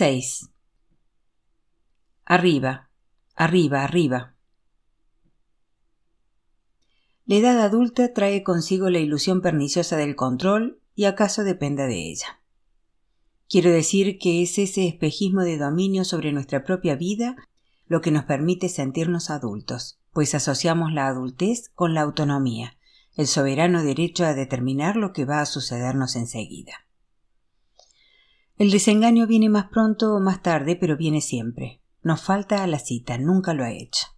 6. Arriba, arriba, arriba. La edad adulta trae consigo la ilusión perniciosa del control y acaso dependa de ella. Quiero decir que es ese espejismo de dominio sobre nuestra propia vida lo que nos permite sentirnos adultos, pues asociamos la adultez con la autonomía, el soberano derecho a determinar lo que va a sucedernos enseguida. El desengaño viene más pronto o más tarde, pero viene siempre. Nos falta a la cita, nunca lo ha hecho.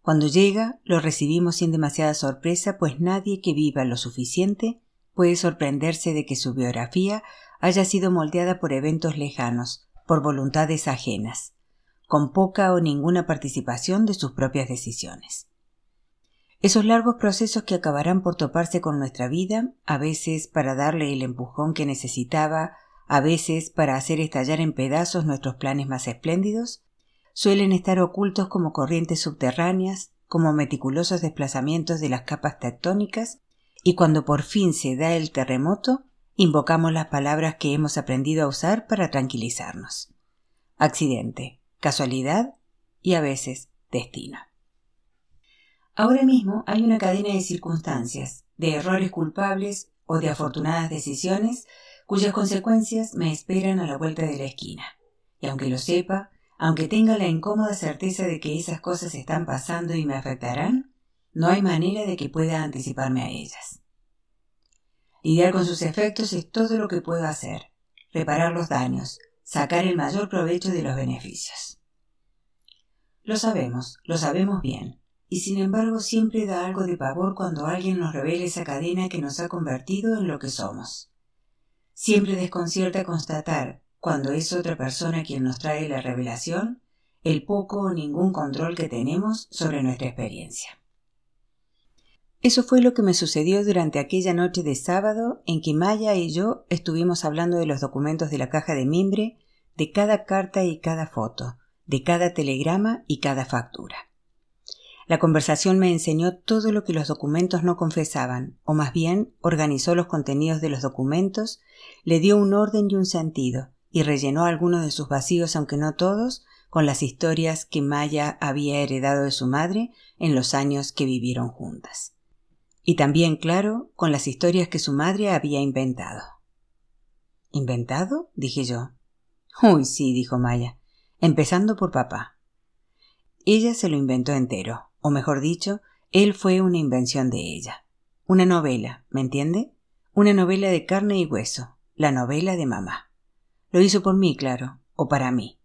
Cuando llega, lo recibimos sin demasiada sorpresa, pues nadie que viva lo suficiente puede sorprenderse de que su biografía haya sido moldeada por eventos lejanos, por voluntades ajenas, con poca o ninguna participación de sus propias decisiones. Esos largos procesos que acabarán por toparse con nuestra vida, a veces para darle el empujón que necesitaba a veces para hacer estallar en pedazos nuestros planes más espléndidos, suelen estar ocultos como corrientes subterráneas, como meticulosos desplazamientos de las capas tectónicas, y cuando por fin se da el terremoto, invocamos las palabras que hemos aprendido a usar para tranquilizarnos. Accidente, casualidad y a veces destino. Ahora mismo hay una cadena de circunstancias, de errores culpables o de afortunadas decisiones cuyas consecuencias me esperan a la vuelta de la esquina. Y aunque lo sepa, aunque tenga la incómoda certeza de que esas cosas están pasando y me afectarán, no hay manera de que pueda anticiparme a ellas. Lidiar con sus efectos es todo lo que puedo hacer, reparar los daños, sacar el mayor provecho de los beneficios. Lo sabemos, lo sabemos bien, y sin embargo siempre da algo de pavor cuando alguien nos revela esa cadena que nos ha convertido en lo que somos. Siempre desconcierta constatar, cuando es otra persona quien nos trae la revelación, el poco o ningún control que tenemos sobre nuestra experiencia. Eso fue lo que me sucedió durante aquella noche de sábado en que Maya y yo estuvimos hablando de los documentos de la caja de mimbre, de cada carta y cada foto, de cada telegrama y cada factura. La conversación me enseñó todo lo que los documentos no confesaban, o más bien organizó los contenidos de los documentos, le dio un orden y un sentido, y rellenó algunos de sus vacíos, aunque no todos, con las historias que Maya había heredado de su madre en los años que vivieron juntas. Y también, claro, con las historias que su madre había inventado. ¿Inventado? dije yo. Uy, sí, dijo Maya, empezando por papá. Ella se lo inventó entero, o mejor dicho, él fue una invención de ella. Una novela, ¿me entiende? Una novela de carne y hueso, la novela de mamá. Lo hizo por mí, claro, o para mí.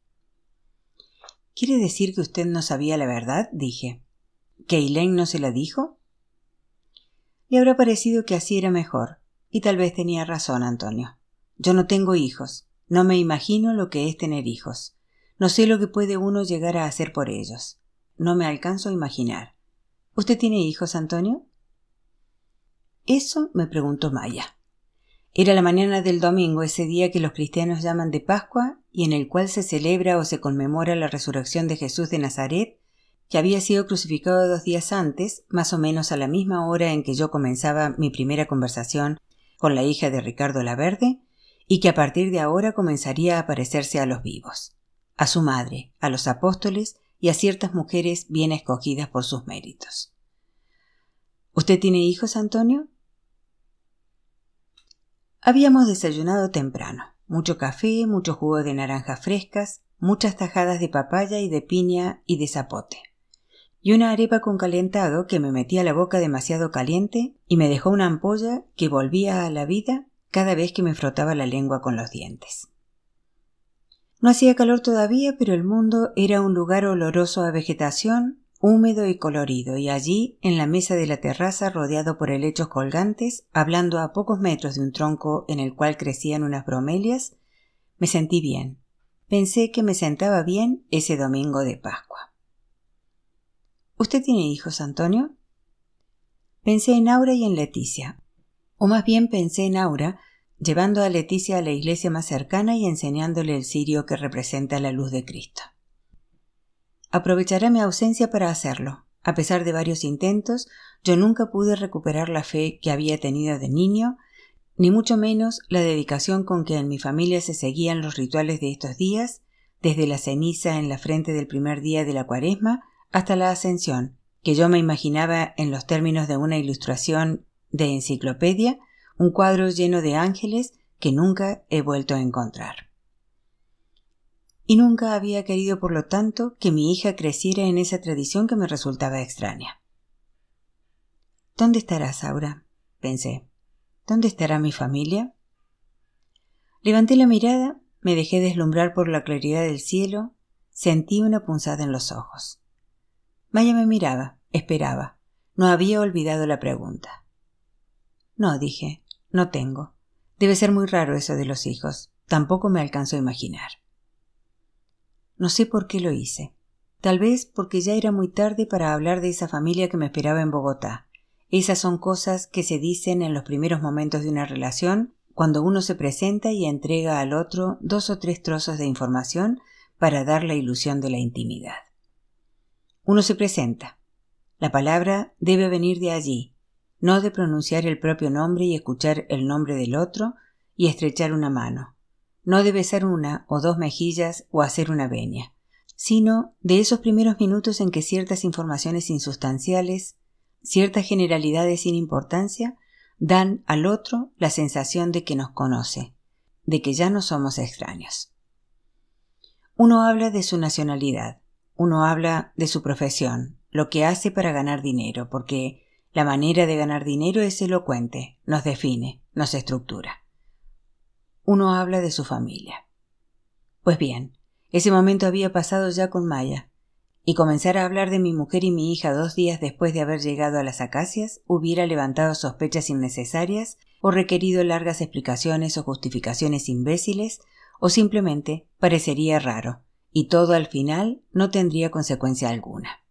¿Quiere decir que usted no sabía la verdad? dije. ¿Que Elaine no se la dijo? Le habrá parecido que así era mejor, y tal vez tenía razón, Antonio. Yo no tengo hijos, no me imagino lo que es tener hijos. No sé lo que puede uno llegar a hacer por ellos. No me alcanzo a imaginar. ¿Usted tiene hijos, Antonio? Eso me preguntó Maya. Era la mañana del domingo, ese día que los cristianos llaman de Pascua y en el cual se celebra o se conmemora la resurrección de Jesús de Nazaret, que había sido crucificado dos días antes, más o menos a la misma hora en que yo comenzaba mi primera conversación con la hija de Ricardo Laverde, y que a partir de ahora comenzaría a aparecerse a los vivos, a su madre, a los apóstoles y a ciertas mujeres bien escogidas por sus méritos. ¿Usted tiene hijos, Antonio? Habíamos desayunado temprano, mucho café, mucho jugo de naranjas frescas, muchas tajadas de papaya y de piña y de zapote, y una arepa con calentado que me metía la boca demasiado caliente y me dejó una ampolla que volvía a la vida cada vez que me frotaba la lengua con los dientes. No hacía calor todavía, pero el mundo era un lugar oloroso a vegetación, húmedo y colorido, y allí, en la mesa de la terraza, rodeado por helechos colgantes, hablando a pocos metros de un tronco en el cual crecían unas bromelias, me sentí bien. Pensé que me sentaba bien ese domingo de Pascua. ¿Usted tiene hijos, Antonio? Pensé en Aura y en Leticia. O más bien pensé en Aura, llevando a Leticia a la iglesia más cercana y enseñándole el cirio que representa la luz de Cristo. Aprovecharé mi ausencia para hacerlo. A pesar de varios intentos, yo nunca pude recuperar la fe que había tenido de niño, ni mucho menos la dedicación con que en mi familia se seguían los rituales de estos días, desde la ceniza en la frente del primer día de la cuaresma hasta la ascensión, que yo me imaginaba en los términos de una ilustración de enciclopedia, un cuadro lleno de ángeles que nunca he vuelto a encontrar. Y nunca había querido, por lo tanto, que mi hija creciera en esa tradición que me resultaba extraña. ¿Dónde estará Saura? pensé. ¿Dónde estará mi familia? Levanté la mirada, me dejé deslumbrar por la claridad del cielo, sentí una punzada en los ojos. Maya me miraba, esperaba. No había olvidado la pregunta. No, dije, no tengo. Debe ser muy raro eso de los hijos. Tampoco me alcanzo a imaginar. No sé por qué lo hice. Tal vez porque ya era muy tarde para hablar de esa familia que me esperaba en Bogotá. Esas son cosas que se dicen en los primeros momentos de una relación, cuando uno se presenta y entrega al otro dos o tres trozos de información para dar la ilusión de la intimidad. Uno se presenta. La palabra debe venir de allí, no de pronunciar el propio nombre y escuchar el nombre del otro y estrechar una mano, no de besar una o dos mejillas o hacer una veña, sino de esos primeros minutos en que ciertas informaciones insustanciales, ciertas generalidades sin importancia, dan al otro la sensación de que nos conoce, de que ya no somos extraños. Uno habla de su nacionalidad, uno habla de su profesión, lo que hace para ganar dinero, porque la manera de ganar dinero es elocuente, nos define, nos estructura. Uno habla de su familia. Pues bien, ese momento había pasado ya con Maya, y comenzar a hablar de mi mujer y mi hija dos días después de haber llegado a las acacias hubiera levantado sospechas innecesarias o requerido largas explicaciones o justificaciones imbéciles, o simplemente parecería raro, y todo al final no tendría consecuencia alguna.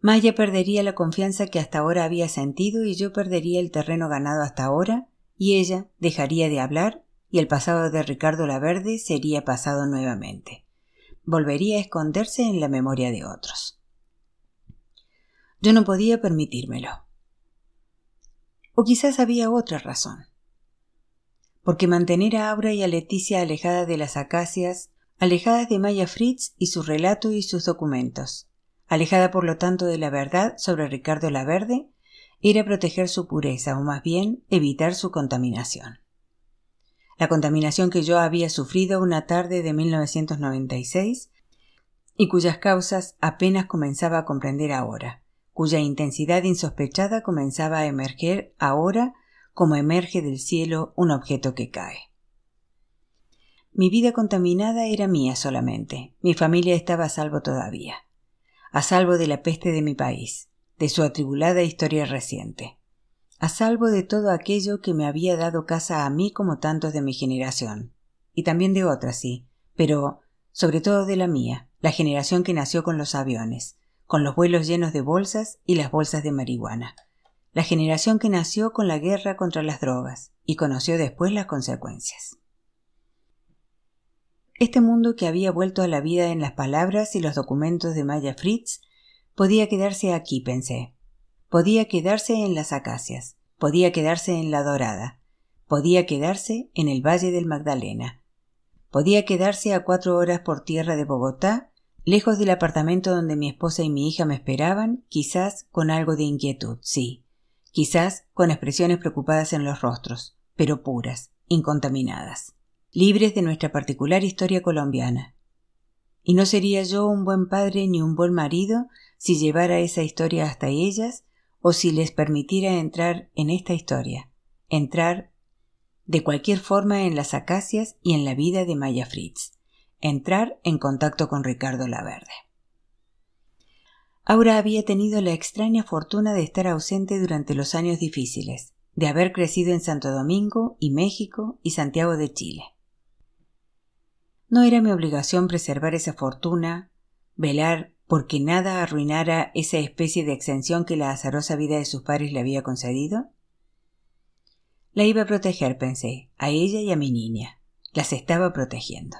Maya perdería la confianza que hasta ahora había sentido y yo perdería el terreno ganado hasta ahora y ella dejaría de hablar y el pasado de Ricardo Laverde sería pasado nuevamente. Volvería a esconderse en la memoria de otros. Yo no podía permitírmelo. O quizás había otra razón. Porque mantener a Aura y a Leticia alejadas de las acacias alejada de Maya Fritz y su relato y sus documentos, alejada por lo tanto de la verdad sobre Ricardo Laverde, era proteger su pureza o más bien evitar su contaminación. La contaminación que yo había sufrido una tarde de 1996 y cuyas causas apenas comenzaba a comprender ahora, cuya intensidad insospechada comenzaba a emerger ahora como emerge del cielo un objeto que cae. Mi vida contaminada era mía solamente. Mi familia estaba a salvo todavía. A salvo de la peste de mi país, de su atribulada historia reciente. A salvo de todo aquello que me había dado casa a mí como tantos de mi generación. Y también de otras, sí, pero sobre todo de la mía, la generación que nació con los aviones, con los vuelos llenos de bolsas y las bolsas de marihuana. La generación que nació con la guerra contra las drogas y conoció después las consecuencias. Este mundo que había vuelto a la vida en las palabras y los documentos de Maya Fritz podía quedarse aquí, pensé. Podía quedarse en las acacias, podía quedarse en la dorada, podía quedarse en el Valle del Magdalena, podía quedarse a cuatro horas por tierra de Bogotá, lejos del apartamento donde mi esposa y mi hija me esperaban, quizás con algo de inquietud, sí, quizás con expresiones preocupadas en los rostros, pero puras, incontaminadas libres de nuestra particular historia colombiana. Y no sería yo un buen padre ni un buen marido si llevara esa historia hasta ellas o si les permitiera entrar en esta historia, entrar de cualquier forma en las acacias y en la vida de Maya Fritz, entrar en contacto con Ricardo Laverde. Aura había tenido la extraña fortuna de estar ausente durante los años difíciles, de haber crecido en Santo Domingo y México y Santiago de Chile. ¿No era mi obligación preservar esa fortuna, velar porque nada arruinara esa especie de exención que la azarosa vida de sus padres le había concedido? La iba a proteger, pensé, a ella y a mi niña. Las estaba protegiendo.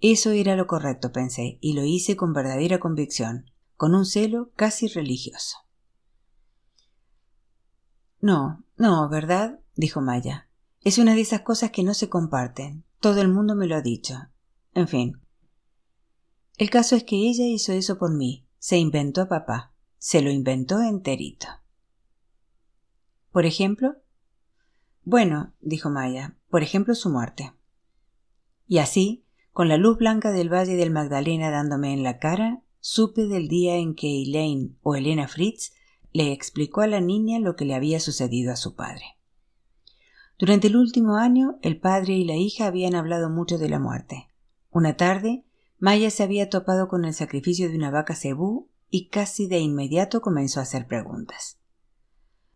Eso era lo correcto, pensé, y lo hice con verdadera convicción, con un celo casi religioso. No, no, ¿verdad? dijo Maya. Es una de esas cosas que no se comparten. Todo el mundo me lo ha dicho. En fin. El caso es que ella hizo eso por mí. Se inventó a papá. Se lo inventó enterito. ¿Por ejemplo? Bueno, dijo Maya, por ejemplo su muerte. Y así, con la luz blanca del Valle del Magdalena dándome en la cara, supe del día en que Elaine o Elena Fritz le explicó a la niña lo que le había sucedido a su padre. Durante el último año, el padre y la hija habían hablado mucho de la muerte. Una tarde, Maya se había topado con el sacrificio de una vaca cebú y casi de inmediato comenzó a hacer preguntas.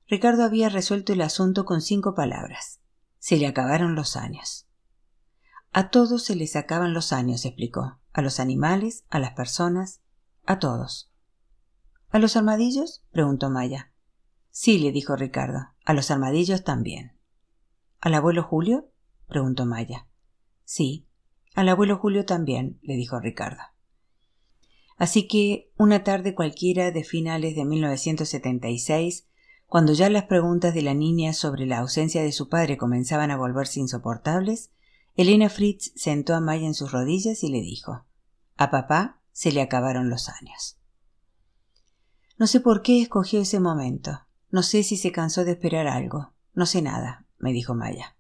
Ricardo había resuelto el asunto con cinco palabras. Se le acabaron los años. A todos se les acaban los años, explicó. A los animales, a las personas, a todos. ¿A los armadillos? preguntó Maya. Sí, le dijo Ricardo. A los armadillos también. ¿Al abuelo Julio? preguntó Maya. Sí, al abuelo Julio también, le dijo Ricardo. Así que, una tarde cualquiera de finales de 1976, cuando ya las preguntas de la niña sobre la ausencia de su padre comenzaban a volverse insoportables, Elena Fritz sentó a Maya en sus rodillas y le dijo A papá se le acabaron los años. No sé por qué escogió ese momento. No sé si se cansó de esperar algo. No sé nada, me dijo Maya.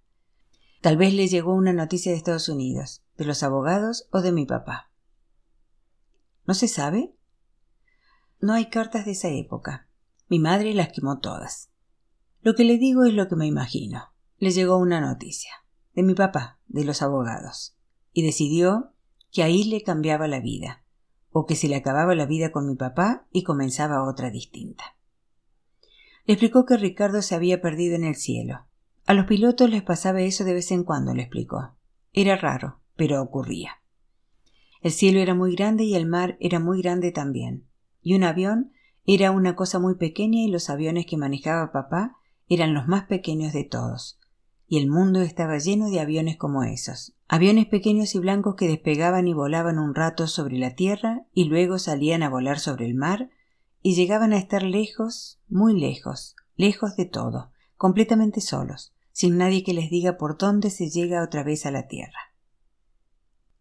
Tal vez le llegó una noticia de Estados Unidos, de los abogados o de mi papá. ¿No se sabe? No hay cartas de esa época. Mi madre las quemó todas. Lo que le digo es lo que me imagino. Le llegó una noticia. De mi papá, de los abogados. Y decidió que ahí le cambiaba la vida. O que se le acababa la vida con mi papá y comenzaba otra distinta. Le explicó que Ricardo se había perdido en el cielo. A los pilotos les pasaba eso de vez en cuando, le explicó. Era raro, pero ocurría. El cielo era muy grande y el mar era muy grande también. Y un avión era una cosa muy pequeña y los aviones que manejaba papá eran los más pequeños de todos. Y el mundo estaba lleno de aviones como esos. Aviones pequeños y blancos que despegaban y volaban un rato sobre la tierra y luego salían a volar sobre el mar y llegaban a estar lejos, muy lejos, lejos de todo, completamente solos, sin nadie que les diga por dónde se llega otra vez a la tierra.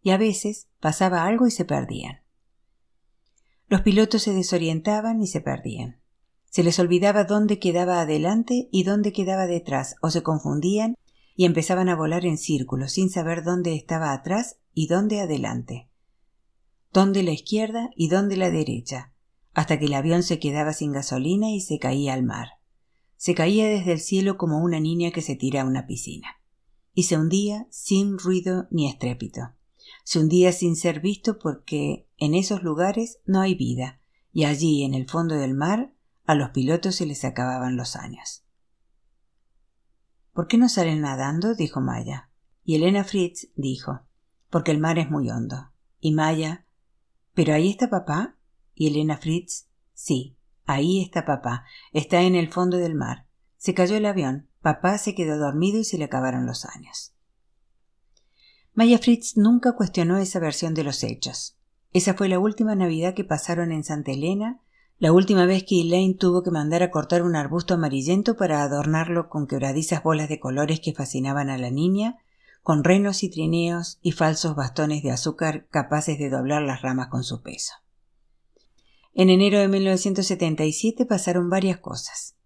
Y a veces pasaba algo y se perdían. Los pilotos se desorientaban y se perdían. Se les olvidaba dónde quedaba adelante y dónde quedaba detrás, o se confundían y empezaban a volar en círculos sin saber dónde estaba atrás y dónde adelante, dónde la izquierda y dónde la derecha, hasta que el avión se quedaba sin gasolina y se caía al mar. Se caía desde el cielo como una niña que se tira a una piscina. Y se hundía sin ruido ni estrépito. Se hundía sin ser visto porque en esos lugares no hay vida, y allí, en el fondo del mar, a los pilotos se les acababan los años. ¿Por qué no salen nadando? dijo Maya. Y Elena Fritz dijo, porque el mar es muy hondo. Y Maya, ¿pero ahí está papá? Y Elena Fritz, sí, ahí está papá, está en el fondo del mar. Se cayó el avión, papá se quedó dormido y se le acabaron los años. Maya Fritz nunca cuestionó esa versión de los hechos. Esa fue la última Navidad que pasaron en Santa Elena, la última vez que Elaine tuvo que mandar a cortar un arbusto amarillento para adornarlo con quebradizas bolas de colores que fascinaban a la niña, con renos y trineos y falsos bastones de azúcar capaces de doblar las ramas con su peso. En enero de 1977 pasaron varias cosas.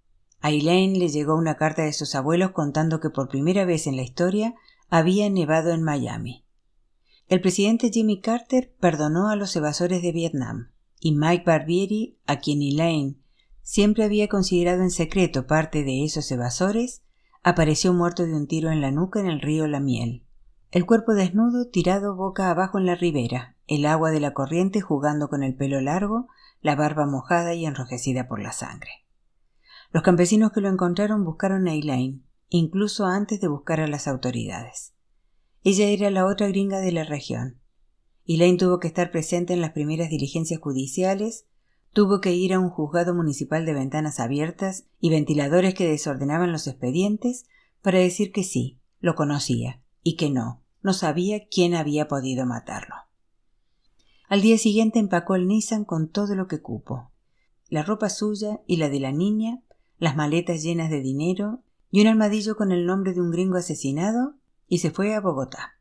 A Elaine le llegó una carta de sus abuelos contando que por primera vez en la historia había nevado en Miami. El presidente Jimmy Carter perdonó a los evasores de Vietnam, y Mike Barbieri, a quien Elaine siempre había considerado en secreto parte de esos evasores, apareció muerto de un tiro en la nuca en el río La Miel. El cuerpo desnudo tirado boca abajo en la ribera, el agua de la corriente jugando con el pelo largo, la barba mojada y enrojecida por la sangre. Los campesinos que lo encontraron buscaron a Elaine, incluso antes de buscar a las autoridades. Ella era la otra gringa de la región. Elaine tuvo que estar presente en las primeras diligencias judiciales, tuvo que ir a un juzgado municipal de ventanas abiertas y ventiladores que desordenaban los expedientes para decir que sí, lo conocía, y que no, no sabía quién había podido matarlo. Al día siguiente empacó el Nissan con todo lo que cupo. La ropa suya y la de la niña, las maletas llenas de dinero y un armadillo con el nombre de un gringo asesinado y se fue a Bogotá.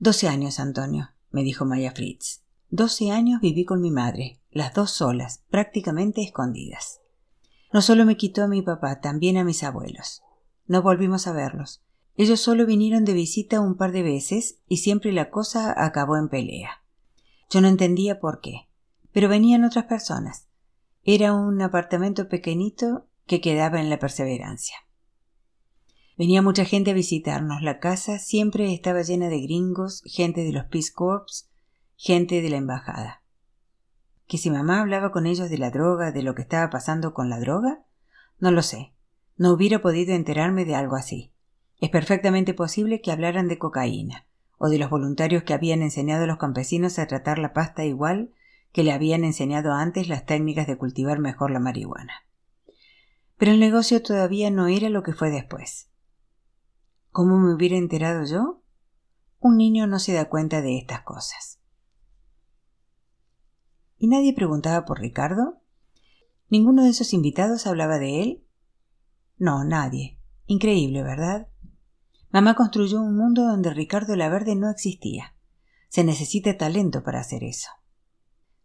Doce años, Antonio, me dijo Maya Fritz. Doce años viví con mi madre, las dos solas, prácticamente escondidas. No solo me quitó a mi papá, también a mis abuelos. No volvimos a verlos. Ellos solo vinieron de visita un par de veces y siempre la cosa acabó en pelea. Yo no entendía por qué. Pero venían otras personas. Era un apartamento pequeñito que quedaba en la perseverancia. Venía mucha gente a visitarnos. La casa siempre estaba llena de gringos, gente de los Peace Corps, gente de la embajada. ¿Que si mamá hablaba con ellos de la droga, de lo que estaba pasando con la droga? No lo sé. No hubiera podido enterarme de algo así. Es perfectamente posible que hablaran de cocaína, o de los voluntarios que habían enseñado a los campesinos a tratar la pasta igual que le habían enseñado antes las técnicas de cultivar mejor la marihuana. Pero el negocio todavía no era lo que fue después. ¿Cómo me hubiera enterado yo? Un niño no se da cuenta de estas cosas. ¿Y nadie preguntaba por Ricardo? ¿Ninguno de esos invitados hablaba de él? No, nadie. Increíble, ¿verdad? Mamá construyó un mundo donde Ricardo la Verde no existía. Se necesita talento para hacer eso.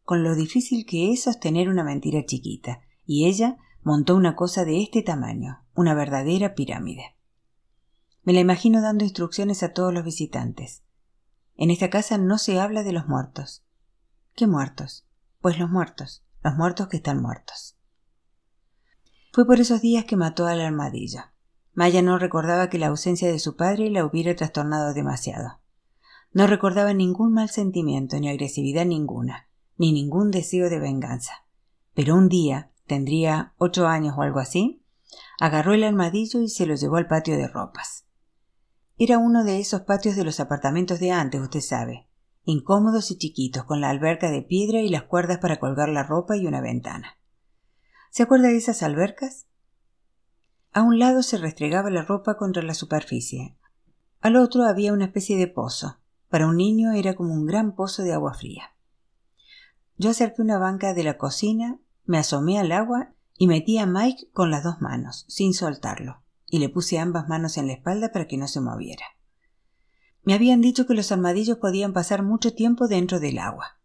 Con lo difícil que es sostener una mentira chiquita, y ella montó una cosa de este tamaño, una verdadera pirámide. Me la imagino dando instrucciones a todos los visitantes. En esta casa no se habla de los muertos. ¿Qué muertos? Pues los muertos, los muertos que están muertos. Fue por esos días que mató al armadillo. Maya no recordaba que la ausencia de su padre la hubiera trastornado demasiado. No recordaba ningún mal sentimiento, ni agresividad ninguna, ni ningún deseo de venganza. Pero un día, tendría ocho años o algo así, agarró el armadillo y se lo llevó al patio de ropas. Era uno de esos patios de los apartamentos de antes, usted sabe, incómodos y chiquitos, con la alberca de piedra y las cuerdas para colgar la ropa y una ventana. ¿Se acuerda de esas albercas? A un lado se restregaba la ropa contra la superficie. Al otro había una especie de pozo. Para un niño era como un gran pozo de agua fría. Yo acerqué una banca de la cocina, me asomé al agua y metí a Mike con las dos manos, sin soltarlo, y le puse ambas manos en la espalda para que no se moviera. Me habían dicho que los armadillos podían pasar mucho tiempo dentro del agua.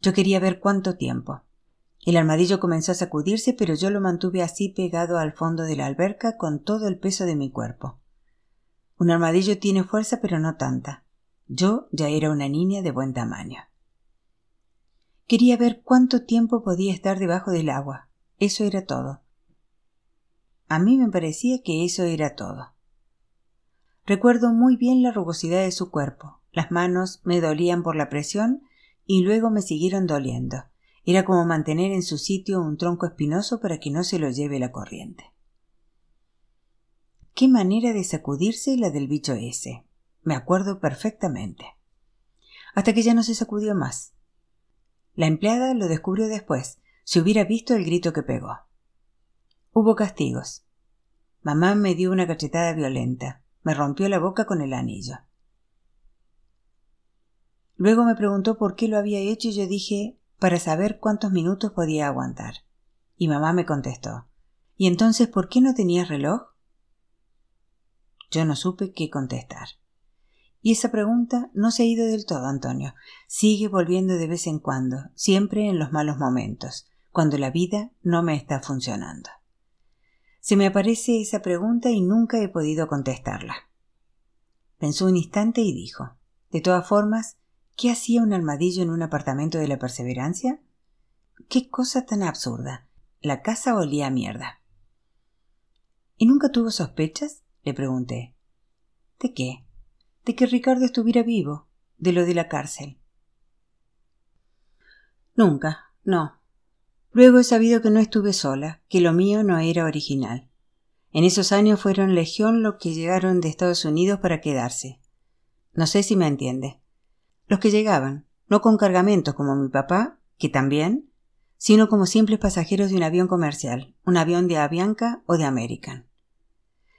Yo quería ver cuánto tiempo. El armadillo comenzó a sacudirse, pero yo lo mantuve así pegado al fondo de la alberca con todo el peso de mi cuerpo. Un armadillo tiene fuerza, pero no tanta. Yo ya era una niña de buen tamaño. Quería ver cuánto tiempo podía estar debajo del agua. Eso era todo. A mí me parecía que eso era todo. Recuerdo muy bien la rugosidad de su cuerpo. Las manos me dolían por la presión y luego me siguieron doliendo. Era como mantener en su sitio un tronco espinoso para que no se lo lleve la corriente. Qué manera de sacudirse la del bicho ese. Me acuerdo perfectamente. Hasta que ya no se sacudió más. La empleada lo descubrió después, si hubiera visto el grito que pegó. Hubo castigos. Mamá me dio una cachetada violenta me rompió la boca con el anillo. Luego me preguntó por qué lo había hecho y yo dije para saber cuántos minutos podía aguantar. Y mamá me contestó ¿Y entonces por qué no tenías reloj? Yo no supe qué contestar. Y esa pregunta no se ha ido del todo, Antonio. Sigue volviendo de vez en cuando, siempre en los malos momentos, cuando la vida no me está funcionando. Se me aparece esa pregunta y nunca he podido contestarla. Pensó un instante y dijo De todas formas, ¿qué hacía un armadillo en un apartamento de la perseverancia? Qué cosa tan absurda. La casa olía a mierda. ¿Y nunca tuvo sospechas? le pregunté. ¿De qué? De que Ricardo estuviera vivo, de lo de la cárcel. Nunca, no, Luego he sabido que no estuve sola, que lo mío no era original. En esos años fueron legión los que llegaron de Estados Unidos para quedarse. No sé si me entiende. Los que llegaban, no con cargamentos como mi papá, que también, sino como simples pasajeros de un avión comercial, un avión de Avianca o de American.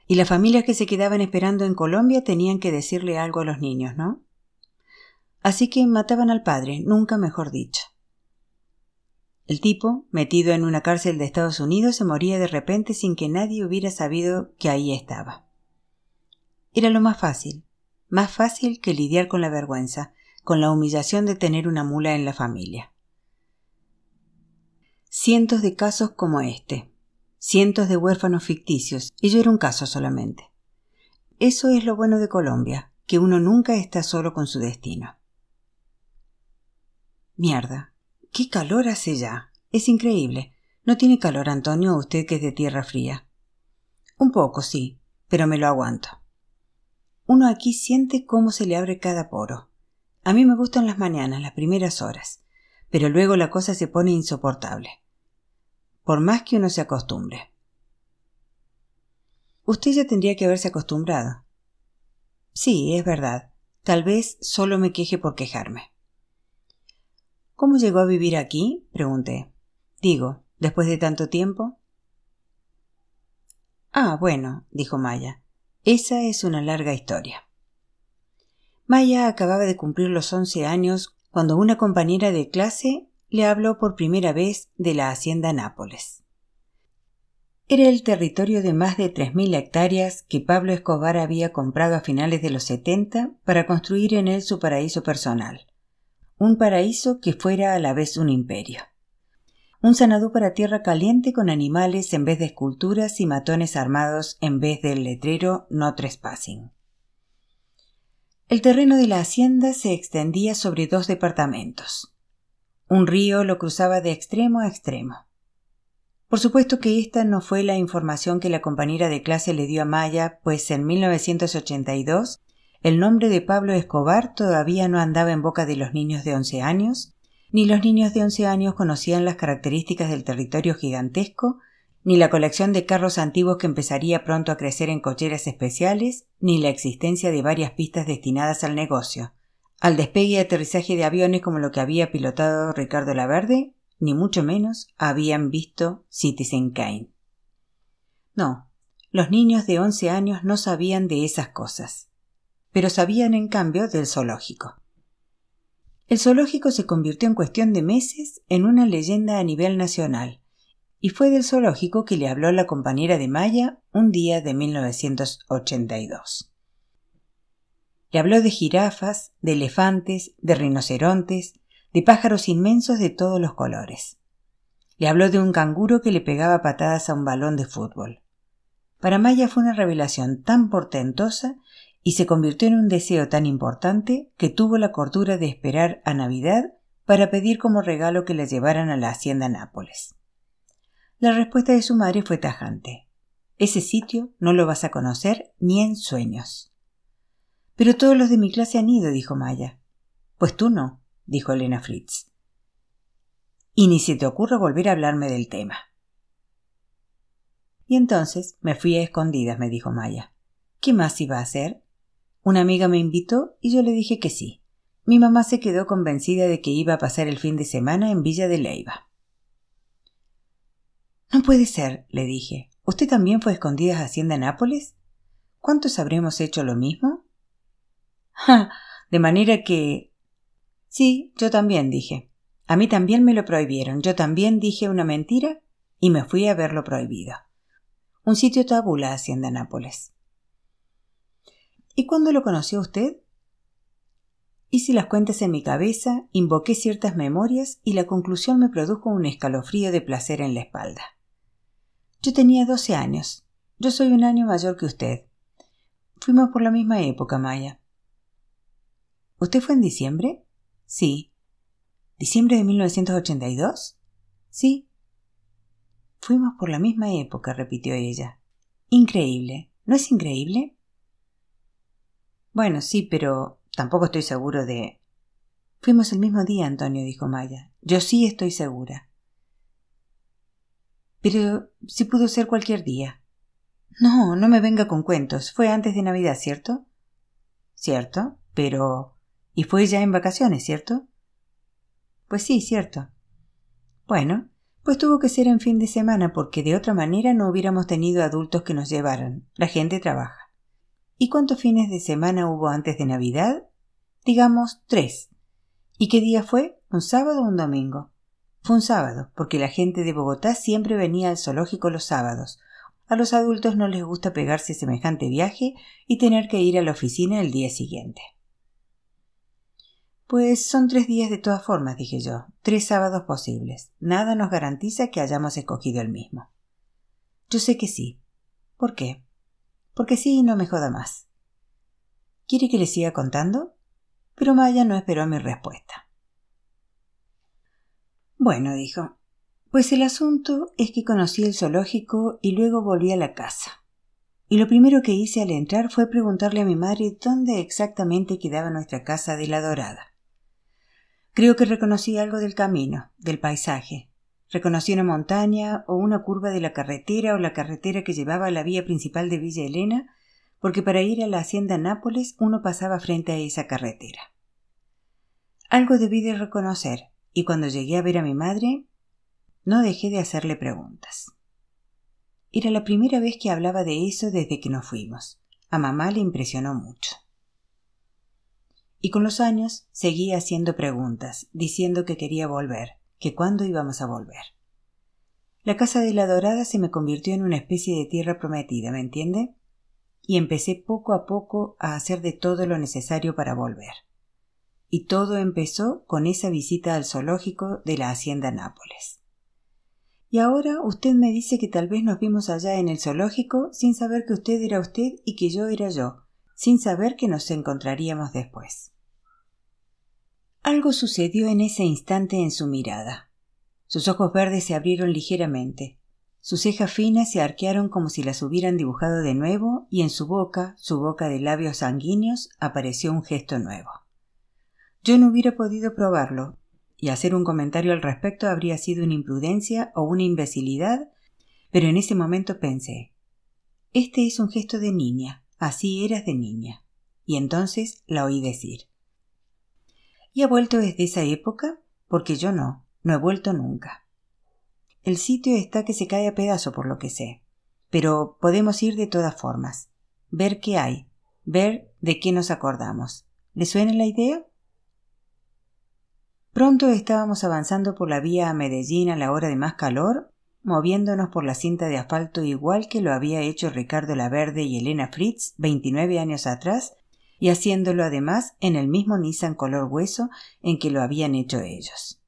Y las familias que se quedaban esperando en Colombia tenían que decirle algo a los niños, ¿no? Así que mataban al padre, nunca mejor dicho. El tipo, metido en una cárcel de Estados Unidos, se moría de repente sin que nadie hubiera sabido que ahí estaba. Era lo más fácil, más fácil que lidiar con la vergüenza, con la humillación de tener una mula en la familia. Cientos de casos como este, cientos de huérfanos ficticios, y yo era un caso solamente. Eso es lo bueno de Colombia, que uno nunca está solo con su destino. Mierda, qué calor hace ya. Es increíble. ¿No tiene calor, Antonio, usted que es de tierra fría? Un poco, sí, pero me lo aguanto. Uno aquí siente cómo se le abre cada poro. A mí me gustan las mañanas, las primeras horas, pero luego la cosa se pone insoportable. Por más que uno se acostumbre. Usted ya tendría que haberse acostumbrado. Sí, es verdad. Tal vez solo me queje por quejarme. ¿Cómo llegó a vivir aquí? pregunté. Digo, después de tanto tiempo. Ah, bueno, dijo Maya. Esa es una larga historia. Maya acababa de cumplir los once años cuando una compañera de clase le habló por primera vez de la hacienda Nápoles. Era el territorio de más de tres mil hectáreas que Pablo Escobar había comprado a finales de los setenta para construir en él su paraíso personal. Un paraíso que fuera a la vez un imperio. Un sanadú para tierra caliente con animales en vez de esculturas y matones armados en vez del letrero no trespassing. El terreno de la hacienda se extendía sobre dos departamentos. Un río lo cruzaba de extremo a extremo. Por supuesto que esta no fue la información que la compañera de clase le dio a Maya, pues en 1982 el nombre de Pablo Escobar todavía no andaba en boca de los niños de once años, ni los niños de once años conocían las características del territorio gigantesco ni la colección de carros antiguos que empezaría pronto a crecer en cocheras especiales, ni la existencia de varias pistas destinadas al negocio, al despegue y aterrizaje de aviones como lo que había pilotado Ricardo Laverde, ni mucho menos habían visto Citizen Kane. No, los niños de once años no sabían de esas cosas, pero sabían en cambio del zoológico. El zoológico se convirtió en cuestión de meses en una leyenda a nivel nacional, y fue del zoológico que le habló la compañera de Maya un día de 1982. Le habló de jirafas, de elefantes, de rinocerontes, de pájaros inmensos de todos los colores. Le habló de un canguro que le pegaba patadas a un balón de fútbol. Para Maya fue una revelación tan portentosa y se convirtió en un deseo tan importante que tuvo la cordura de esperar a Navidad para pedir como regalo que la llevaran a la hacienda Nápoles. La respuesta de su madre fue tajante. Ese sitio no lo vas a conocer ni en sueños. Pero todos los de mi clase han ido, dijo Maya. Pues tú no, dijo Elena Fritz. Y ni se te ocurra volver a hablarme del tema. Y entonces me fui a escondidas, me dijo Maya. ¿Qué más iba a hacer? Una amiga me invitó y yo le dije que sí. Mi mamá se quedó convencida de que iba a pasar el fin de semana en Villa de Leiva. No puede ser, le dije. ¿Usted también fue a Hacienda Nápoles? ¿Cuántos habremos hecho lo mismo? De manera que. Sí, yo también dije. A mí también me lo prohibieron. Yo también dije una mentira y me fui a ver lo prohibido. Un sitio tabú la Hacienda Nápoles. ¿Y cuándo lo conoció usted? Hice las cuentas en mi cabeza, invoqué ciertas memorias y la conclusión me produjo un escalofrío de placer en la espalda. Yo tenía doce años. Yo soy un año mayor que usted. Fuimos por la misma época, Maya. ¿Usted fue en diciembre? Sí. ¿Diciembre de 1982? Sí. Fuimos por la misma época, repitió ella. Increíble. ¿No es increíble? Bueno, sí, pero tampoco estoy seguro de. Fuimos el mismo día, Antonio, dijo Maya. Yo sí estoy segura. Pero si pudo ser cualquier día. No, no me venga con cuentos. Fue antes de Navidad, ¿cierto? Cierto, pero. Y fue ya en vacaciones, ¿cierto? Pues sí, cierto. Bueno, pues tuvo que ser en fin de semana porque de otra manera no hubiéramos tenido adultos que nos llevaran. La gente trabaja. ¿Y cuántos fines de semana hubo antes de Navidad? Digamos tres. ¿Y qué día fue? ¿Un sábado o un domingo? Fue un sábado, porque la gente de Bogotá siempre venía al zoológico los sábados. A los adultos no les gusta pegarse semejante viaje y tener que ir a la oficina el día siguiente. Pues son tres días de todas formas, dije yo, tres sábados posibles. Nada nos garantiza que hayamos escogido el mismo. Yo sé que sí. ¿Por qué? Porque sí no me joda más. ¿Quiere que le siga contando? Pero Maya no esperó mi respuesta. Bueno, dijo, pues el asunto es que conocí el zoológico y luego volví a la casa. Y lo primero que hice al entrar fue preguntarle a mi madre dónde exactamente quedaba nuestra casa de la Dorada. Creo que reconocí algo del camino, del paisaje. Reconocí una montaña o una curva de la carretera o la carretera que llevaba a la vía principal de Villa Elena, porque para ir a la hacienda Nápoles uno pasaba frente a esa carretera. Algo debí de reconocer, y cuando llegué a ver a mi madre, no dejé de hacerle preguntas. Era la primera vez que hablaba de eso desde que nos fuimos. A mamá le impresionó mucho. Y con los años seguía haciendo preguntas, diciendo que quería volver, que cuándo íbamos a volver. La casa de la dorada se me convirtió en una especie de tierra prometida, ¿me entiende? Y empecé poco a poco a hacer de todo lo necesario para volver. Y todo empezó con esa visita al zoológico de la hacienda Nápoles. Y ahora usted me dice que tal vez nos vimos allá en el zoológico sin saber que usted era usted y que yo era yo, sin saber que nos encontraríamos después. Algo sucedió en ese instante en su mirada. Sus ojos verdes se abrieron ligeramente, sus cejas finas se arquearon como si las hubieran dibujado de nuevo y en su boca, su boca de labios sanguíneos, apareció un gesto nuevo. Yo no hubiera podido probarlo, y hacer un comentario al respecto habría sido una imprudencia o una imbecilidad, pero en ese momento pensé Este es un gesto de niña, así eras de niña. Y entonces la oí decir ¿Y ha vuelto desde esa época? Porque yo no, no he vuelto nunca. El sitio está que se cae a pedazo por lo que sé. Pero podemos ir de todas formas. Ver qué hay. Ver de qué nos acordamos. ¿Le suena la idea? Pronto estábamos avanzando por la vía a Medellín a la hora de más calor, moviéndonos por la cinta de asfalto igual que lo había hecho Ricardo Laverde y Elena Fritz 29 años atrás y haciéndolo además en el mismo Nissan color hueso en que lo habían hecho ellos.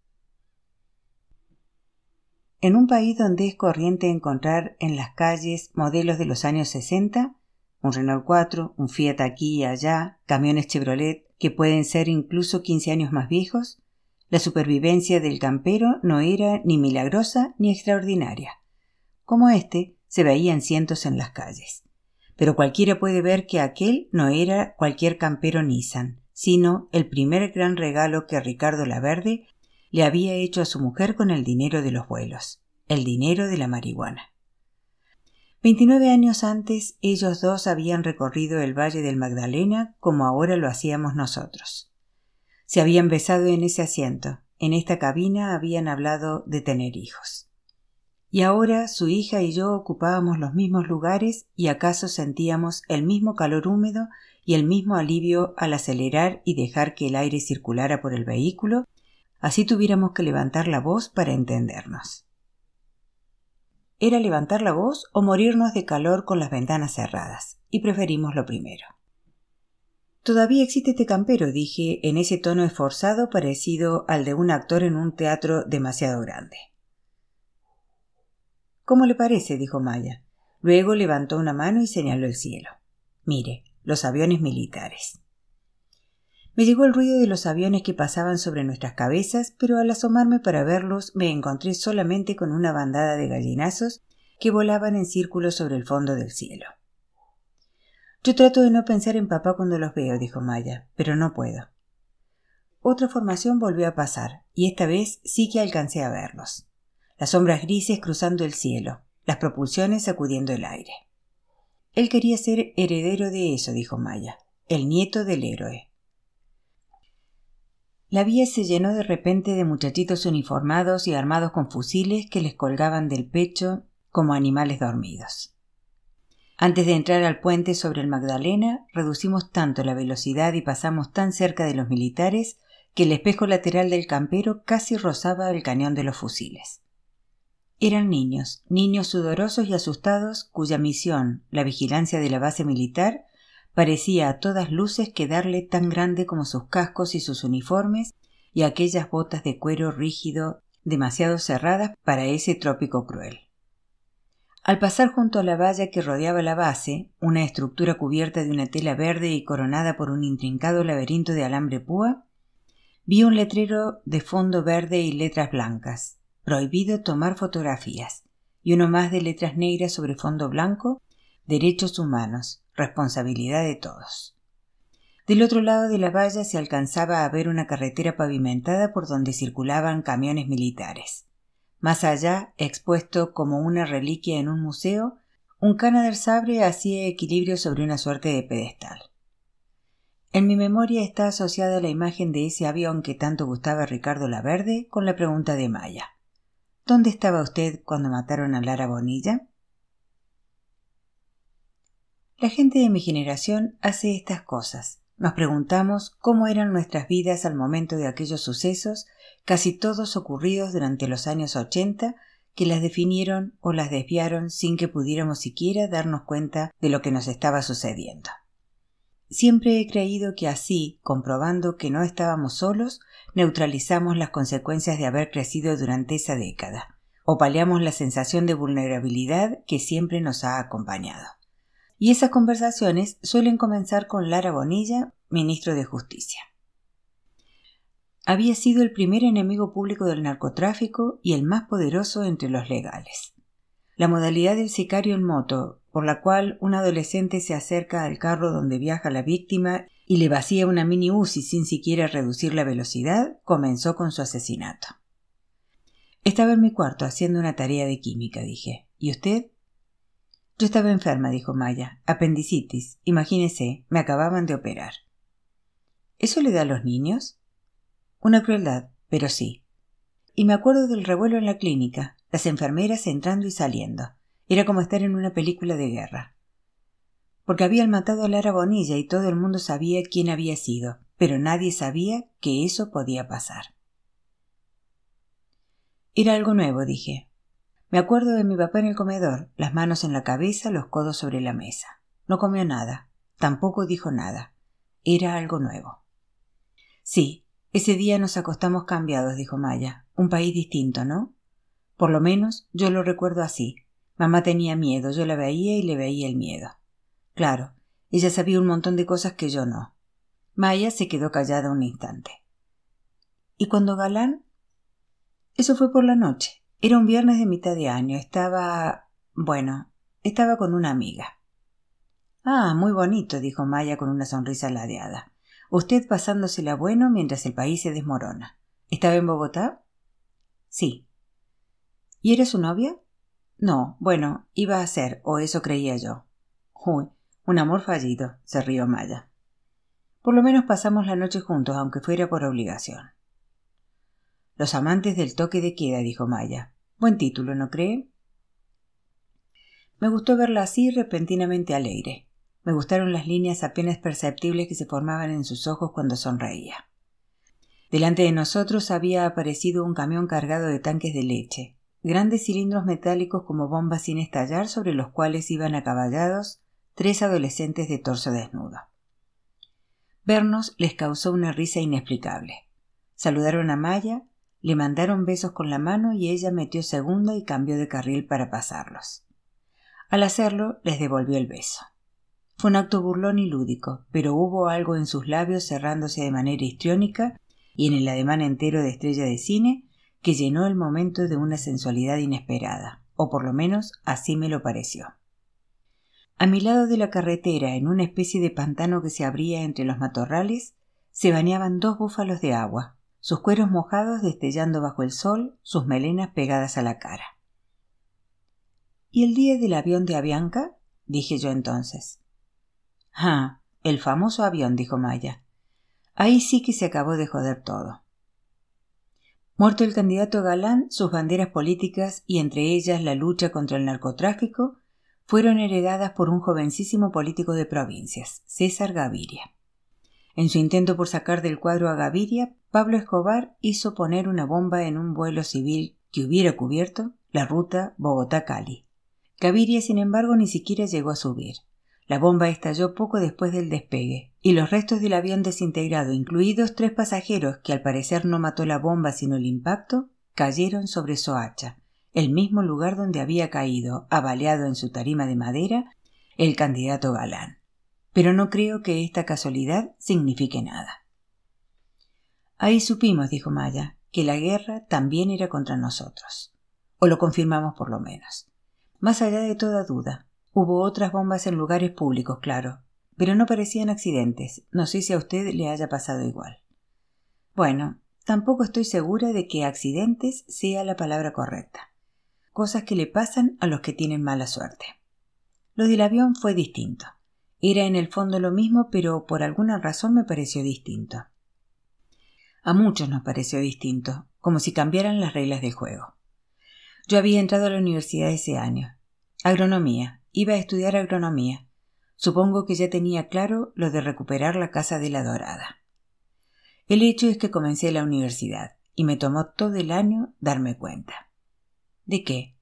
En un país donde es corriente encontrar en las calles modelos de los años 60, un Renault 4, un Fiat aquí y allá, camiones Chevrolet que pueden ser incluso 15 años más viejos, la supervivencia del campero no era ni milagrosa ni extraordinaria. Como éste, se veían cientos en las calles pero cualquiera puede ver que aquel no era cualquier campero Nissan, sino el primer gran regalo que Ricardo Laverde le había hecho a su mujer con el dinero de los vuelos, el dinero de la marihuana. Veintinueve años antes ellos dos habían recorrido el Valle del Magdalena como ahora lo hacíamos nosotros. Se habían besado en ese asiento, en esta cabina habían hablado de tener hijos. Y ahora su hija y yo ocupábamos los mismos lugares y acaso sentíamos el mismo calor húmedo y el mismo alivio al acelerar y dejar que el aire circulara por el vehículo, así tuviéramos que levantar la voz para entendernos. Era levantar la voz o morirnos de calor con las ventanas cerradas, y preferimos lo primero. Todavía existe este campero, dije en ese tono esforzado parecido al de un actor en un teatro demasiado grande. ¿Cómo le parece? dijo Maya. Luego levantó una mano y señaló el cielo. Mire, los aviones militares. Me llegó el ruido de los aviones que pasaban sobre nuestras cabezas, pero al asomarme para verlos me encontré solamente con una bandada de gallinazos que volaban en círculo sobre el fondo del cielo. Yo trato de no pensar en papá cuando los veo, dijo Maya, pero no puedo. Otra formación volvió a pasar, y esta vez sí que alcancé a verlos las sombras grises cruzando el cielo, las propulsiones sacudiendo el aire. Él quería ser heredero de eso, dijo Maya, el nieto del héroe. La vía se llenó de repente de muchachitos uniformados y armados con fusiles que les colgaban del pecho como animales dormidos. Antes de entrar al puente sobre el Magdalena, reducimos tanto la velocidad y pasamos tan cerca de los militares que el espejo lateral del campero casi rozaba el cañón de los fusiles. Eran niños, niños sudorosos y asustados cuya misión, la vigilancia de la base militar, parecía a todas luces quedarle tan grande como sus cascos y sus uniformes y aquellas botas de cuero rígido demasiado cerradas para ese trópico cruel. Al pasar junto a la valla que rodeaba la base, una estructura cubierta de una tela verde y coronada por un intrincado laberinto de alambre púa, vi un letrero de fondo verde y letras blancas, prohibido tomar fotografías, y uno más de letras negras sobre fondo blanco, derechos humanos, responsabilidad de todos. Del otro lado de la valla se alcanzaba a ver una carretera pavimentada por donde circulaban camiones militares. Más allá, expuesto como una reliquia en un museo, un Canadair Sabre hacía equilibrio sobre una suerte de pedestal. En mi memoria está asociada la imagen de ese avión que tanto gustaba a Ricardo Laverde con la pregunta de Maya. ¿Dónde estaba usted cuando mataron a Lara Bonilla? La gente de mi generación hace estas cosas. Nos preguntamos cómo eran nuestras vidas al momento de aquellos sucesos, casi todos ocurridos durante los años ochenta, que las definieron o las desviaron sin que pudiéramos siquiera darnos cuenta de lo que nos estaba sucediendo. Siempre he creído que así, comprobando que no estábamos solos, neutralizamos las consecuencias de haber crecido durante esa década, o paliamos la sensación de vulnerabilidad que siempre nos ha acompañado. Y esas conversaciones suelen comenzar con Lara Bonilla, ministro de Justicia. Había sido el primer enemigo público del narcotráfico y el más poderoso entre los legales. La modalidad del sicario en moto, por la cual un adolescente se acerca al carro donde viaja la víctima y le vacía una mini UCI sin siquiera reducir la velocidad, comenzó con su asesinato. Estaba en mi cuarto haciendo una tarea de química, dije. ¿Y usted? Yo estaba enferma, dijo Maya. Apendicitis. Imagínese, me acababan de operar. ¿Eso le da a los niños? Una crueldad, pero sí. Y me acuerdo del revuelo en la clínica, las enfermeras entrando y saliendo. Era como estar en una película de guerra. Porque habían matado a Lara Bonilla y todo el mundo sabía quién había sido, pero nadie sabía que eso podía pasar. Era algo nuevo, dije. Me acuerdo de mi papá en el comedor, las manos en la cabeza, los codos sobre la mesa. No comió nada, tampoco dijo nada. Era algo nuevo. Sí, ese día nos acostamos cambiados, dijo Maya. Un país distinto, ¿no? Por lo menos yo lo recuerdo así. Mamá tenía miedo, yo la veía y le veía el miedo. Claro, ella sabía un montón de cosas que yo no. Maya se quedó callada un instante. ¿Y cuando Galán? Eso fue por la noche. Era un viernes de mitad de año. Estaba. bueno, estaba con una amiga. Ah, muy bonito, dijo Maya con una sonrisa ladeada. Usted pasándosela bueno mientras el país se desmorona. ¿Estaba en Bogotá? Sí. ¿Y era su novia? No, bueno, iba a ser, o eso creía yo. Uy, un amor fallido, se rió Maya. Por lo menos pasamos la noche juntos, aunque fuera por obligación. Los amantes del toque de queda, dijo Maya. Buen título, ¿no cree? Me gustó verla así repentinamente alegre. Me gustaron las líneas apenas perceptibles que se formaban en sus ojos cuando sonreía. Delante de nosotros había aparecido un camión cargado de tanques de leche, grandes cilindros metálicos como bombas sin estallar sobre los cuales iban acaballados tres adolescentes de torso desnudo. Vernos les causó una risa inexplicable. Saludaron a Maya, le mandaron besos con la mano y ella metió segunda y cambió de carril para pasarlos. Al hacerlo, les devolvió el beso. Fue un acto burlón y lúdico, pero hubo algo en sus labios cerrándose de manera histriónica y en el ademán entero de estrella de cine que llenó el momento de una sensualidad inesperada, o por lo menos así me lo pareció. A mi lado de la carretera, en una especie de pantano que se abría entre los matorrales, se bañaban dos búfalos de agua, sus cueros mojados destellando bajo el sol, sus melenas pegadas a la cara. ¿Y el día del avión de Avianca? dije yo entonces. Ah, el famoso avión, dijo Maya. Ahí sí que se acabó de joder todo. Muerto el candidato Galán, sus banderas políticas y entre ellas la lucha contra el narcotráfico fueron heredadas por un jovencísimo político de provincias, César Gaviria. En su intento por sacar del cuadro a Gaviria, Pablo Escobar hizo poner una bomba en un vuelo civil que hubiera cubierto la ruta Bogotá-Cali. Gaviria, sin embargo, ni siquiera llegó a subir. La bomba estalló poco después del despegue, y los restos del avión desintegrado, incluidos tres pasajeros que al parecer no mató la bomba sino el impacto, cayeron sobre Soacha, el mismo lugar donde había caído, avaleado en su tarima de madera, el candidato Galán. Pero no creo que esta casualidad signifique nada. Ahí supimos, dijo Maya, que la guerra también era contra nosotros. O lo confirmamos por lo menos. Más allá de toda duda, Hubo otras bombas en lugares públicos, claro, pero no parecían accidentes. No sé si a usted le haya pasado igual. Bueno, tampoco estoy segura de que accidentes sea la palabra correcta. Cosas que le pasan a los que tienen mala suerte. Lo del avión fue distinto. Era en el fondo lo mismo, pero por alguna razón me pareció distinto. A muchos nos pareció distinto, como si cambiaran las reglas del juego. Yo había entrado a la universidad ese año. Agronomía, Iba a estudiar agronomía. Supongo que ya tenía claro lo de recuperar la casa de la dorada. El hecho es que comencé la universidad y me tomó todo el año darme cuenta. ¿De qué?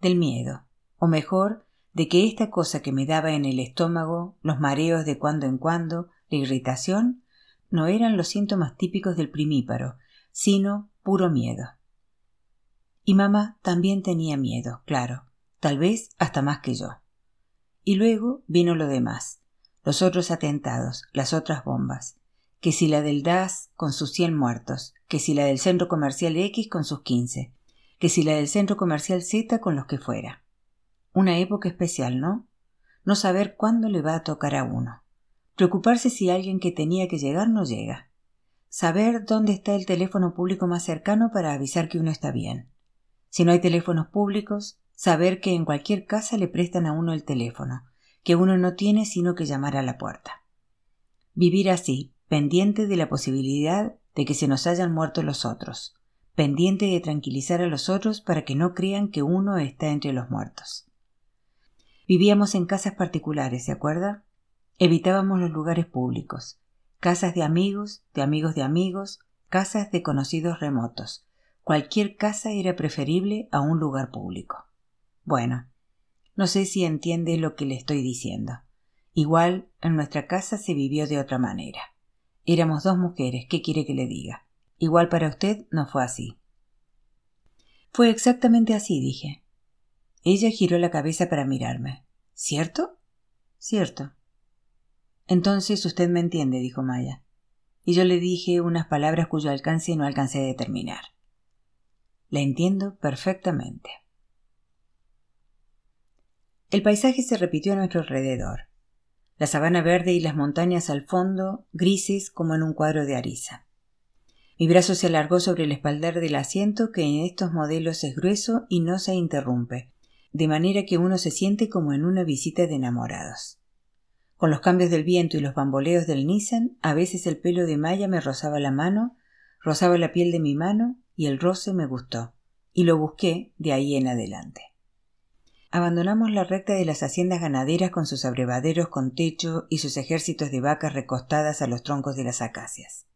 Del miedo, o mejor, de que esta cosa que me daba en el estómago, los mareos de cuando en cuando, la irritación, no eran los síntomas típicos del primíparo, sino puro miedo. Y mamá también tenía miedo, claro, tal vez hasta más que yo. Y luego vino lo demás, los otros atentados, las otras bombas, que si la del DAS con sus cien muertos, que si la del centro comercial X con sus quince, que si la del centro comercial Z con los que fuera. Una época especial, ¿no? No saber cuándo le va a tocar a uno. Preocuparse si alguien que tenía que llegar no llega. Saber dónde está el teléfono público más cercano para avisar que uno está bien. Si no hay teléfonos públicos, saber que en cualquier casa le prestan a uno el teléfono, que uno no tiene sino que llamar a la puerta. Vivir así, pendiente de la posibilidad de que se nos hayan muerto los otros, pendiente de tranquilizar a los otros para que no crean que uno está entre los muertos. Vivíamos en casas particulares, ¿se acuerda? Evitábamos los lugares públicos, casas de amigos, de amigos de amigos, casas de conocidos remotos. Cualquier casa era preferible a un lugar público. Bueno, no sé si entiende lo que le estoy diciendo. Igual en nuestra casa se vivió de otra manera. Éramos dos mujeres, ¿qué quiere que le diga? Igual para usted no fue así. Fue exactamente así, dije. Ella giró la cabeza para mirarme. ¿Cierto? Cierto. Entonces usted me entiende, dijo Maya. Y yo le dije unas palabras cuyo alcance no alcancé a determinar. La entiendo perfectamente. El paisaje se repitió a nuestro alrededor. La sabana verde y las montañas al fondo, grises como en un cuadro de Arisa. Mi brazo se alargó sobre el espaldar del asiento que en estos modelos es grueso y no se interrumpe, de manera que uno se siente como en una visita de enamorados. Con los cambios del viento y los bamboleos del Nissan, a veces el pelo de Maya me rozaba la mano, rozaba la piel de mi mano y el roce me gustó, y lo busqué de ahí en adelante. Abandonamos la recta de las haciendas ganaderas con sus abrevaderos con techo y sus ejércitos de vacas recostadas a los troncos de las acacias.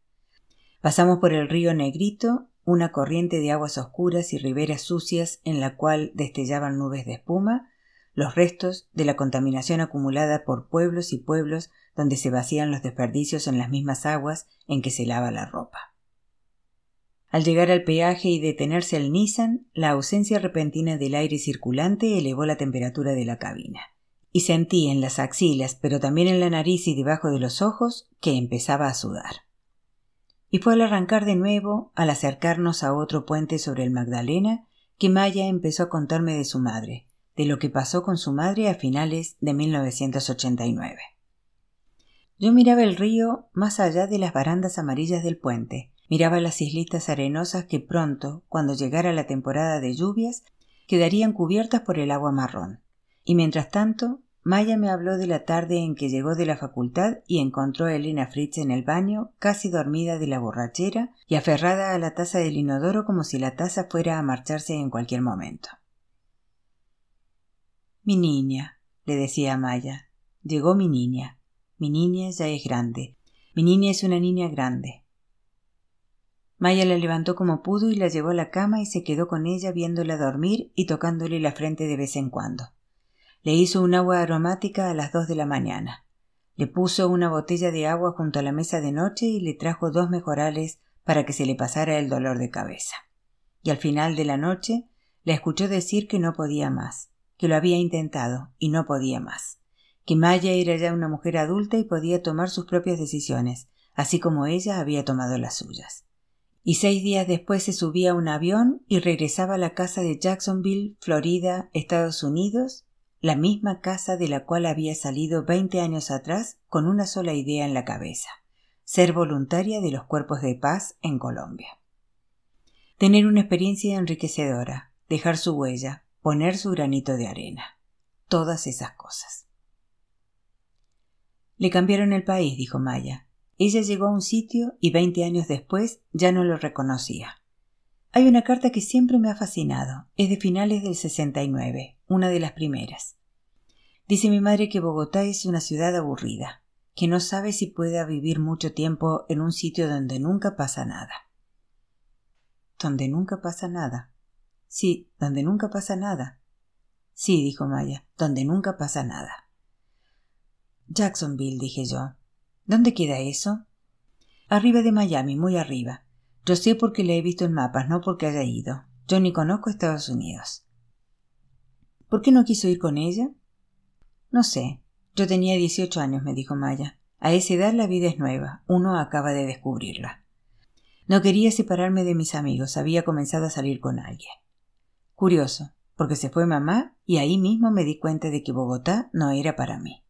Pasamos por el río Negrito, una corriente de aguas oscuras y riberas sucias en la cual destellaban nubes de espuma, los restos de la contaminación acumulada por pueblos y pueblos donde se vacían los desperdicios en las mismas aguas en que se lava la ropa. Al llegar al peaje y detenerse el Nissan, la ausencia repentina del aire circulante elevó la temperatura de la cabina. Y sentí en las axilas, pero también en la nariz y debajo de los ojos, que empezaba a sudar. Y fue al arrancar de nuevo, al acercarnos a otro puente sobre el Magdalena, que Maya empezó a contarme de su madre, de lo que pasó con su madre a finales de 1989. Yo miraba el río más allá de las barandas amarillas del puente, Miraba las islitas arenosas que pronto, cuando llegara la temporada de lluvias, quedarían cubiertas por el agua marrón. Y mientras tanto, Maya me habló de la tarde en que llegó de la facultad y encontró a Elena Fritz en el baño, casi dormida de la borrachera y aferrada a la taza del inodoro como si la taza fuera a marcharse en cualquier momento. Mi niña, le decía Maya. Llegó mi niña. Mi niña ya es grande. Mi niña es una niña grande. Maya la levantó como pudo y la llevó a la cama y se quedó con ella viéndola dormir y tocándole la frente de vez en cuando. Le hizo un agua aromática a las dos de la mañana. Le puso una botella de agua junto a la mesa de noche y le trajo dos mejorales para que se le pasara el dolor de cabeza. Y al final de la noche la escuchó decir que no podía más, que lo había intentado y no podía más, que Maya era ya una mujer adulta y podía tomar sus propias decisiones, así como ella había tomado las suyas. Y seis días después se subía a un avión y regresaba a la casa de Jacksonville, Florida, Estados Unidos, la misma casa de la cual había salido veinte años atrás con una sola idea en la cabeza ser voluntaria de los cuerpos de paz en Colombia. Tener una experiencia enriquecedora, dejar su huella, poner su granito de arena. Todas esas cosas. Le cambiaron el país, dijo Maya. Ella llegó a un sitio y veinte años después ya no lo reconocía. Hay una carta que siempre me ha fascinado. Es de finales del 69, una de las primeras. Dice mi madre que Bogotá es una ciudad aburrida que no sabe si pueda vivir mucho tiempo en un sitio donde nunca pasa nada. Donde nunca pasa nada. Sí, donde nunca pasa nada. Sí, dijo Maya, donde nunca pasa nada. Jacksonville, dije yo. ¿Dónde queda eso? Arriba de Miami, muy arriba. Yo sé porque le he visto en mapas, no porque haya ido. Yo ni conozco Estados Unidos. ¿Por qué no quiso ir con ella? No sé, yo tenía dieciocho años, me dijo Maya. A esa edad la vida es nueva, uno acaba de descubrirla. No quería separarme de mis amigos, había comenzado a salir con alguien. Curioso, porque se fue mamá y ahí mismo me di cuenta de que Bogotá no era para mí.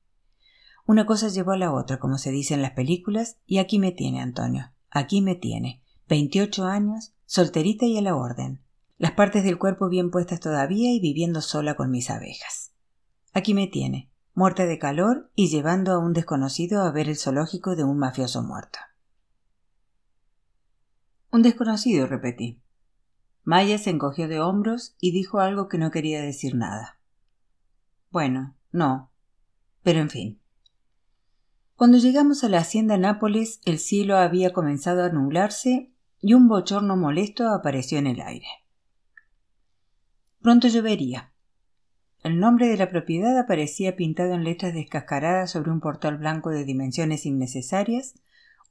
Una cosa llevó a la otra, como se dice en las películas, y aquí me tiene, Antonio, aquí me tiene. Veintiocho años, solterita y a la orden. Las partes del cuerpo bien puestas todavía y viviendo sola con mis abejas. Aquí me tiene, muerta de calor y llevando a un desconocido a ver el zoológico de un mafioso muerto. Un desconocido, repetí. Maya se encogió de hombros y dijo algo que no quería decir nada. Bueno, no. Pero en fin. Cuando llegamos a la hacienda Nápoles, el cielo había comenzado a nublarse y un bochorno molesto apareció en el aire. Pronto llovería. El nombre de la propiedad aparecía pintado en letras descascaradas sobre un portal blanco de dimensiones innecesarias.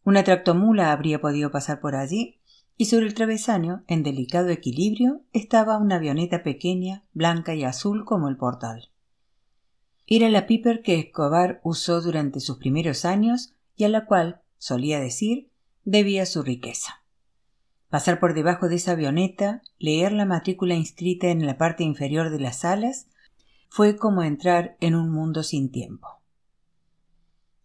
Una tractomula habría podido pasar por allí, y sobre el travesaño, en delicado equilibrio, estaba una avioneta pequeña, blanca y azul como el portal. Era la Piper que Escobar usó durante sus primeros años y a la cual, solía decir, debía su riqueza. Pasar por debajo de esa avioneta, leer la matrícula inscrita en la parte inferior de las alas fue como entrar en un mundo sin tiempo.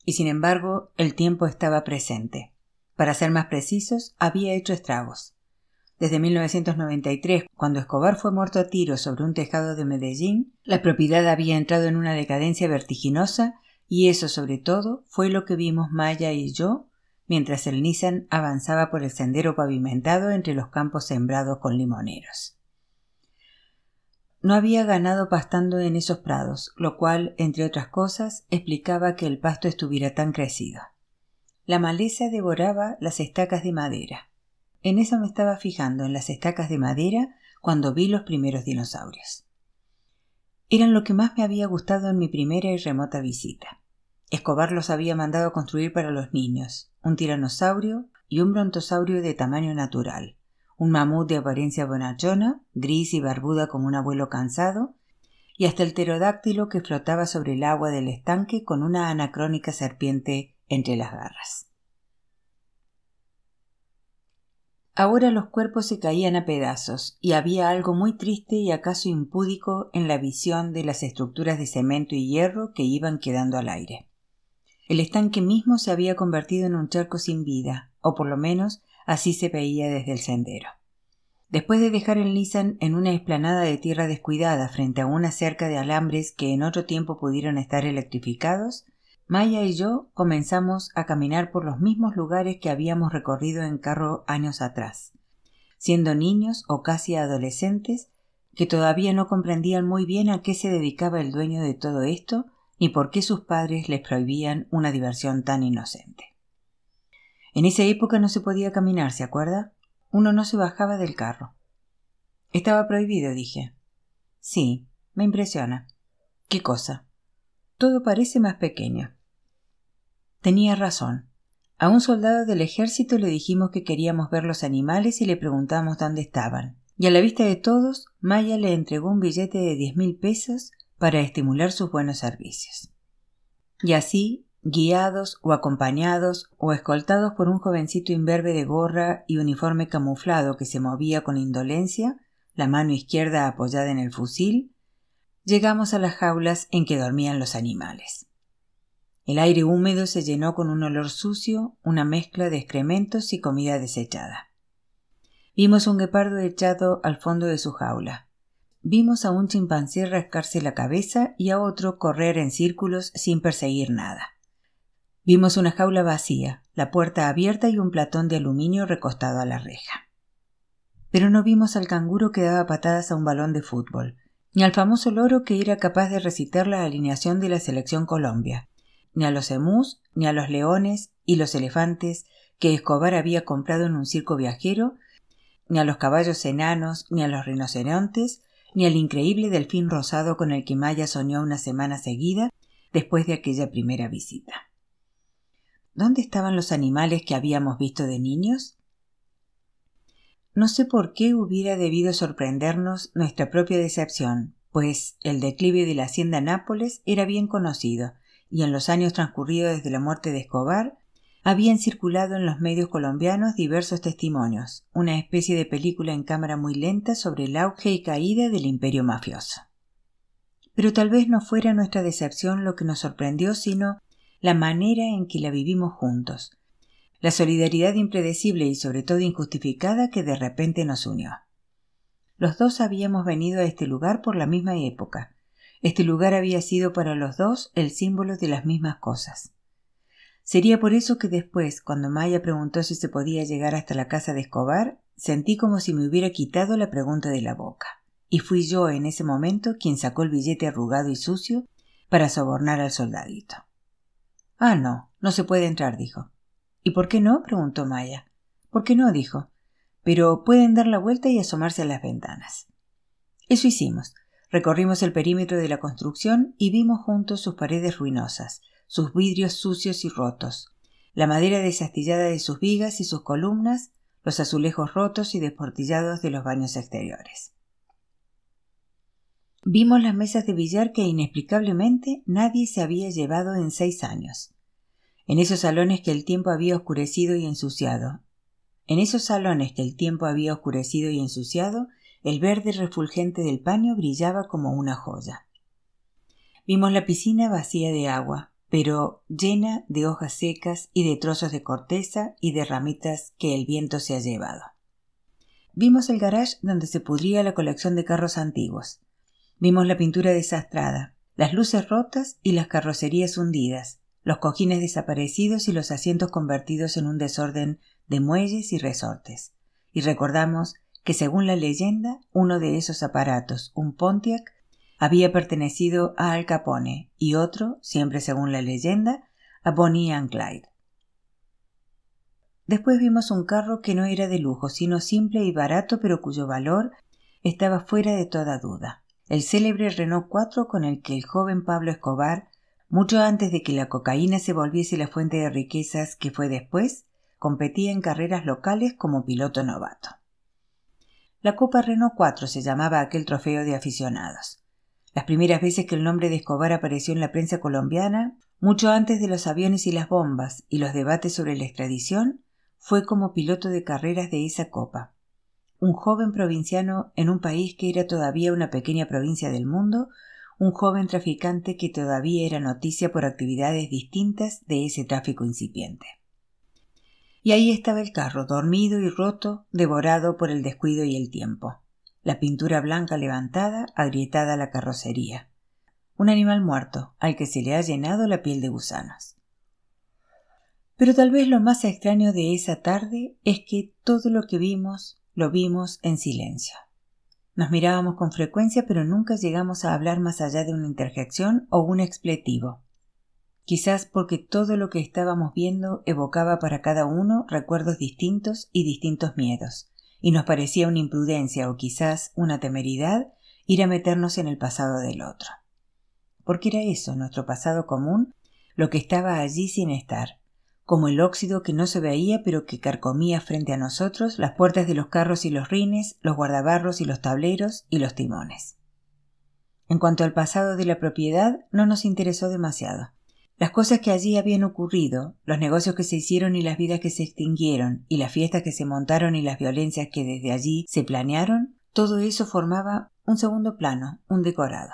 Y sin embargo, el tiempo estaba presente. Para ser más precisos, había hecho estragos. Desde 1993, cuando Escobar fue muerto a tiro sobre un tejado de Medellín, la propiedad había entrado en una decadencia vertiginosa y eso sobre todo fue lo que vimos Maya y yo mientras el Nissan avanzaba por el sendero pavimentado entre los campos sembrados con limoneros. No había ganado pastando en esos prados, lo cual, entre otras cosas, explicaba que el pasto estuviera tan crecido. La maleza devoraba las estacas de madera. En eso me estaba fijando, en las estacas de madera, cuando vi los primeros dinosaurios. Eran lo que más me había gustado en mi primera y remota visita. Escobar los había mandado construir para los niños, un tiranosaurio y un brontosaurio de tamaño natural, un mamut de apariencia bonachona, gris y barbuda como un abuelo cansado, y hasta el pterodáctilo que flotaba sobre el agua del estanque con una anacrónica serpiente entre las garras. Ahora los cuerpos se caían a pedazos, y había algo muy triste y acaso impúdico en la visión de las estructuras de cemento y hierro que iban quedando al aire. El estanque mismo se había convertido en un charco sin vida, o por lo menos Así se veía desde el sendero. Después de dejar el Nissan en una explanada de tierra descuidada frente a una cerca de alambres que en otro tiempo pudieron estar electrificados, Maya y yo comenzamos a caminar por los mismos lugares que habíamos recorrido en carro años atrás, siendo niños o casi adolescentes que todavía no comprendían muy bien a qué se dedicaba el dueño de todo esto ni por qué sus padres les prohibían una diversión tan inocente. En esa época no se podía caminar, ¿se acuerda? Uno no se bajaba del carro. Estaba prohibido, dije. Sí, me impresiona. ¿Qué cosa? Todo parece más pequeño. Tenía razón. A un soldado del ejército le dijimos que queríamos ver los animales y le preguntamos dónde estaban. Y a la vista de todos, Maya le entregó un billete de diez mil pesos para estimular sus buenos servicios. Y así, guiados o acompañados o escoltados por un jovencito imberbe de gorra y uniforme camuflado que se movía con indolencia, la mano izquierda apoyada en el fusil, llegamos a las jaulas en que dormían los animales. El aire húmedo se llenó con un olor sucio, una mezcla de excrementos y comida desechada. Vimos un guepardo echado al fondo de su jaula. Vimos a un chimpancé rascarse la cabeza y a otro correr en círculos sin perseguir nada. Vimos una jaula vacía, la puerta abierta y un platón de aluminio recostado a la reja. Pero no vimos al canguro que daba patadas a un balón de fútbol, ni al famoso loro que era capaz de recitar la alineación de la selección Colombia, ni a los emús, ni a los leones y los elefantes que Escobar había comprado en un circo viajero, ni a los caballos enanos, ni a los rinocerontes, ni al increíble delfín rosado con el que Maya soñó una semana seguida después de aquella primera visita. ¿Dónde estaban los animales que habíamos visto de niños? No sé por qué hubiera debido sorprendernos nuestra propia decepción, pues el declive de la hacienda Nápoles era bien conocido, y en los años transcurridos desde la muerte de Escobar habían circulado en los medios colombianos diversos testimonios, una especie de película en cámara muy lenta sobre el auge y caída del imperio mafioso. Pero tal vez no fuera nuestra decepción lo que nos sorprendió, sino la manera en que la vivimos juntos, la solidaridad impredecible y sobre todo injustificada que de repente nos unió. Los dos habíamos venido a este lugar por la misma época. Este lugar había sido para los dos el símbolo de las mismas cosas. Sería por eso que después, cuando Maya preguntó si se podía llegar hasta la casa de Escobar, sentí como si me hubiera quitado la pregunta de la boca. Y fui yo en ese momento quien sacó el billete arrugado y sucio para sobornar al soldadito. Ah, no, no se puede entrar, dijo. ¿Y por qué no? preguntó Maya. ¿Por qué no? dijo. Pero pueden dar la vuelta y asomarse a las ventanas. Eso hicimos. Recorrimos el perímetro de la construcción y vimos juntos sus paredes ruinosas, sus vidrios sucios y rotos, la madera desastillada de sus vigas y sus columnas, los azulejos rotos y desportillados de los baños exteriores. Vimos las mesas de billar que inexplicablemente nadie se había llevado en seis años. En esos salones que el tiempo había oscurecido y ensuciado. En esos salones que el tiempo había oscurecido y ensuciado, el verde refulgente del paño brillaba como una joya. Vimos la piscina vacía de agua, pero llena de hojas secas y de trozos de corteza y de ramitas que el viento se ha llevado. Vimos el garage donde se pudría la colección de carros antiguos. Vimos la pintura desastrada, las luces rotas y las carrocerías hundidas, los cojines desaparecidos y los asientos convertidos en un desorden de muelles y resortes. Y recordamos que según la leyenda, uno de esos aparatos, un Pontiac, había pertenecido a Al Capone y otro, siempre según la leyenda, a Bonnie and Clyde. Después vimos un carro que no era de lujo, sino simple y barato, pero cuyo valor estaba fuera de toda duda. El célebre Renault 4 con el que el joven Pablo Escobar, mucho antes de que la cocaína se volviese la fuente de riquezas que fue después, competía en carreras locales como piloto novato. La Copa Renault 4 se llamaba aquel trofeo de aficionados. Las primeras veces que el nombre de Escobar apareció en la prensa colombiana, mucho antes de los aviones y las bombas y los debates sobre la extradición, fue como piloto de carreras de esa copa. Un joven provinciano en un país que era todavía una pequeña provincia del mundo, un joven traficante que todavía era noticia por actividades distintas de ese tráfico incipiente. Y ahí estaba el carro, dormido y roto, devorado por el descuido y el tiempo la pintura blanca levantada, agrietada la carrocería. Un animal muerto, al que se le ha llenado la piel de gusanos. Pero tal vez lo más extraño de esa tarde es que todo lo que vimos lo vimos en silencio. Nos mirábamos con frecuencia, pero nunca llegamos a hablar más allá de una interjección o un expletivo. Quizás porque todo lo que estábamos viendo evocaba para cada uno recuerdos distintos y distintos miedos, y nos parecía una imprudencia o quizás una temeridad ir a meternos en el pasado del otro. Porque era eso, nuestro pasado común, lo que estaba allí sin estar, como el óxido que no se veía pero que carcomía frente a nosotros las puertas de los carros y los rines, los guardabarros y los tableros y los timones. En cuanto al pasado de la propiedad, no nos interesó demasiado. Las cosas que allí habían ocurrido, los negocios que se hicieron y las vidas que se extinguieron, y las fiestas que se montaron y las violencias que desde allí se planearon, todo eso formaba un segundo plano, un decorado.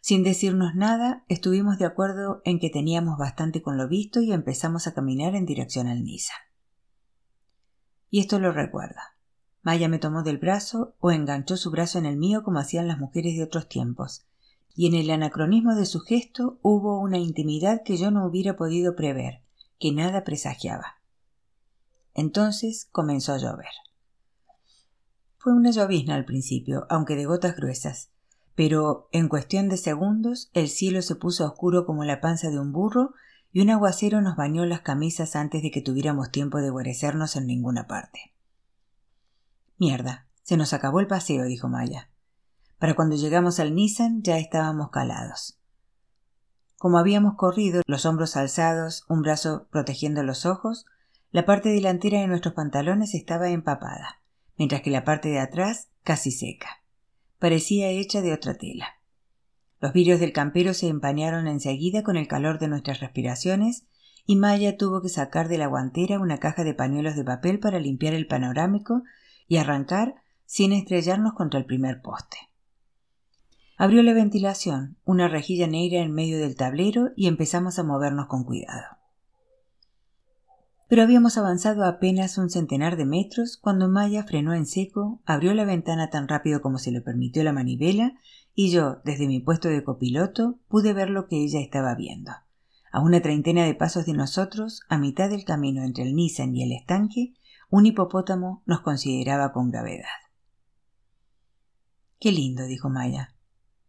Sin decirnos nada, estuvimos de acuerdo en que teníamos bastante con lo visto y empezamos a caminar en dirección al Nisa. Y esto lo recuerda. Maya me tomó del brazo o enganchó su brazo en el mío como hacían las mujeres de otros tiempos, y en el anacronismo de su gesto hubo una intimidad que yo no hubiera podido prever, que nada presagiaba. Entonces comenzó a llover. Fue una llovizna al principio, aunque de gotas gruesas, pero en cuestión de segundos el cielo se puso oscuro como la panza de un burro y un aguacero nos bañó las camisas antes de que tuviéramos tiempo de guarecernos en ninguna parte. Mierda, se nos acabó el paseo, dijo Maya. Para cuando llegamos al Nissan ya estábamos calados. Como habíamos corrido, los hombros alzados, un brazo protegiendo los ojos, la parte delantera de nuestros pantalones estaba empapada, mientras que la parte de atrás casi seca. Parecía hecha de otra tela. Los vidrios del campero se empañaron enseguida con el calor de nuestras respiraciones y Maya tuvo que sacar de la guantera una caja de pañuelos de papel para limpiar el panorámico y arrancar sin estrellarnos contra el primer poste. Abrió la ventilación, una rejilla negra en medio del tablero y empezamos a movernos con cuidado. Pero habíamos avanzado apenas un centenar de metros cuando Maya frenó en seco, abrió la ventana tan rápido como se le permitió la manivela y yo, desde mi puesto de copiloto, pude ver lo que ella estaba viendo. A una treintena de pasos de nosotros, a mitad del camino entre el Nissan y el estanque, un hipopótamo nos consideraba con gravedad. Qué lindo, dijo Maya.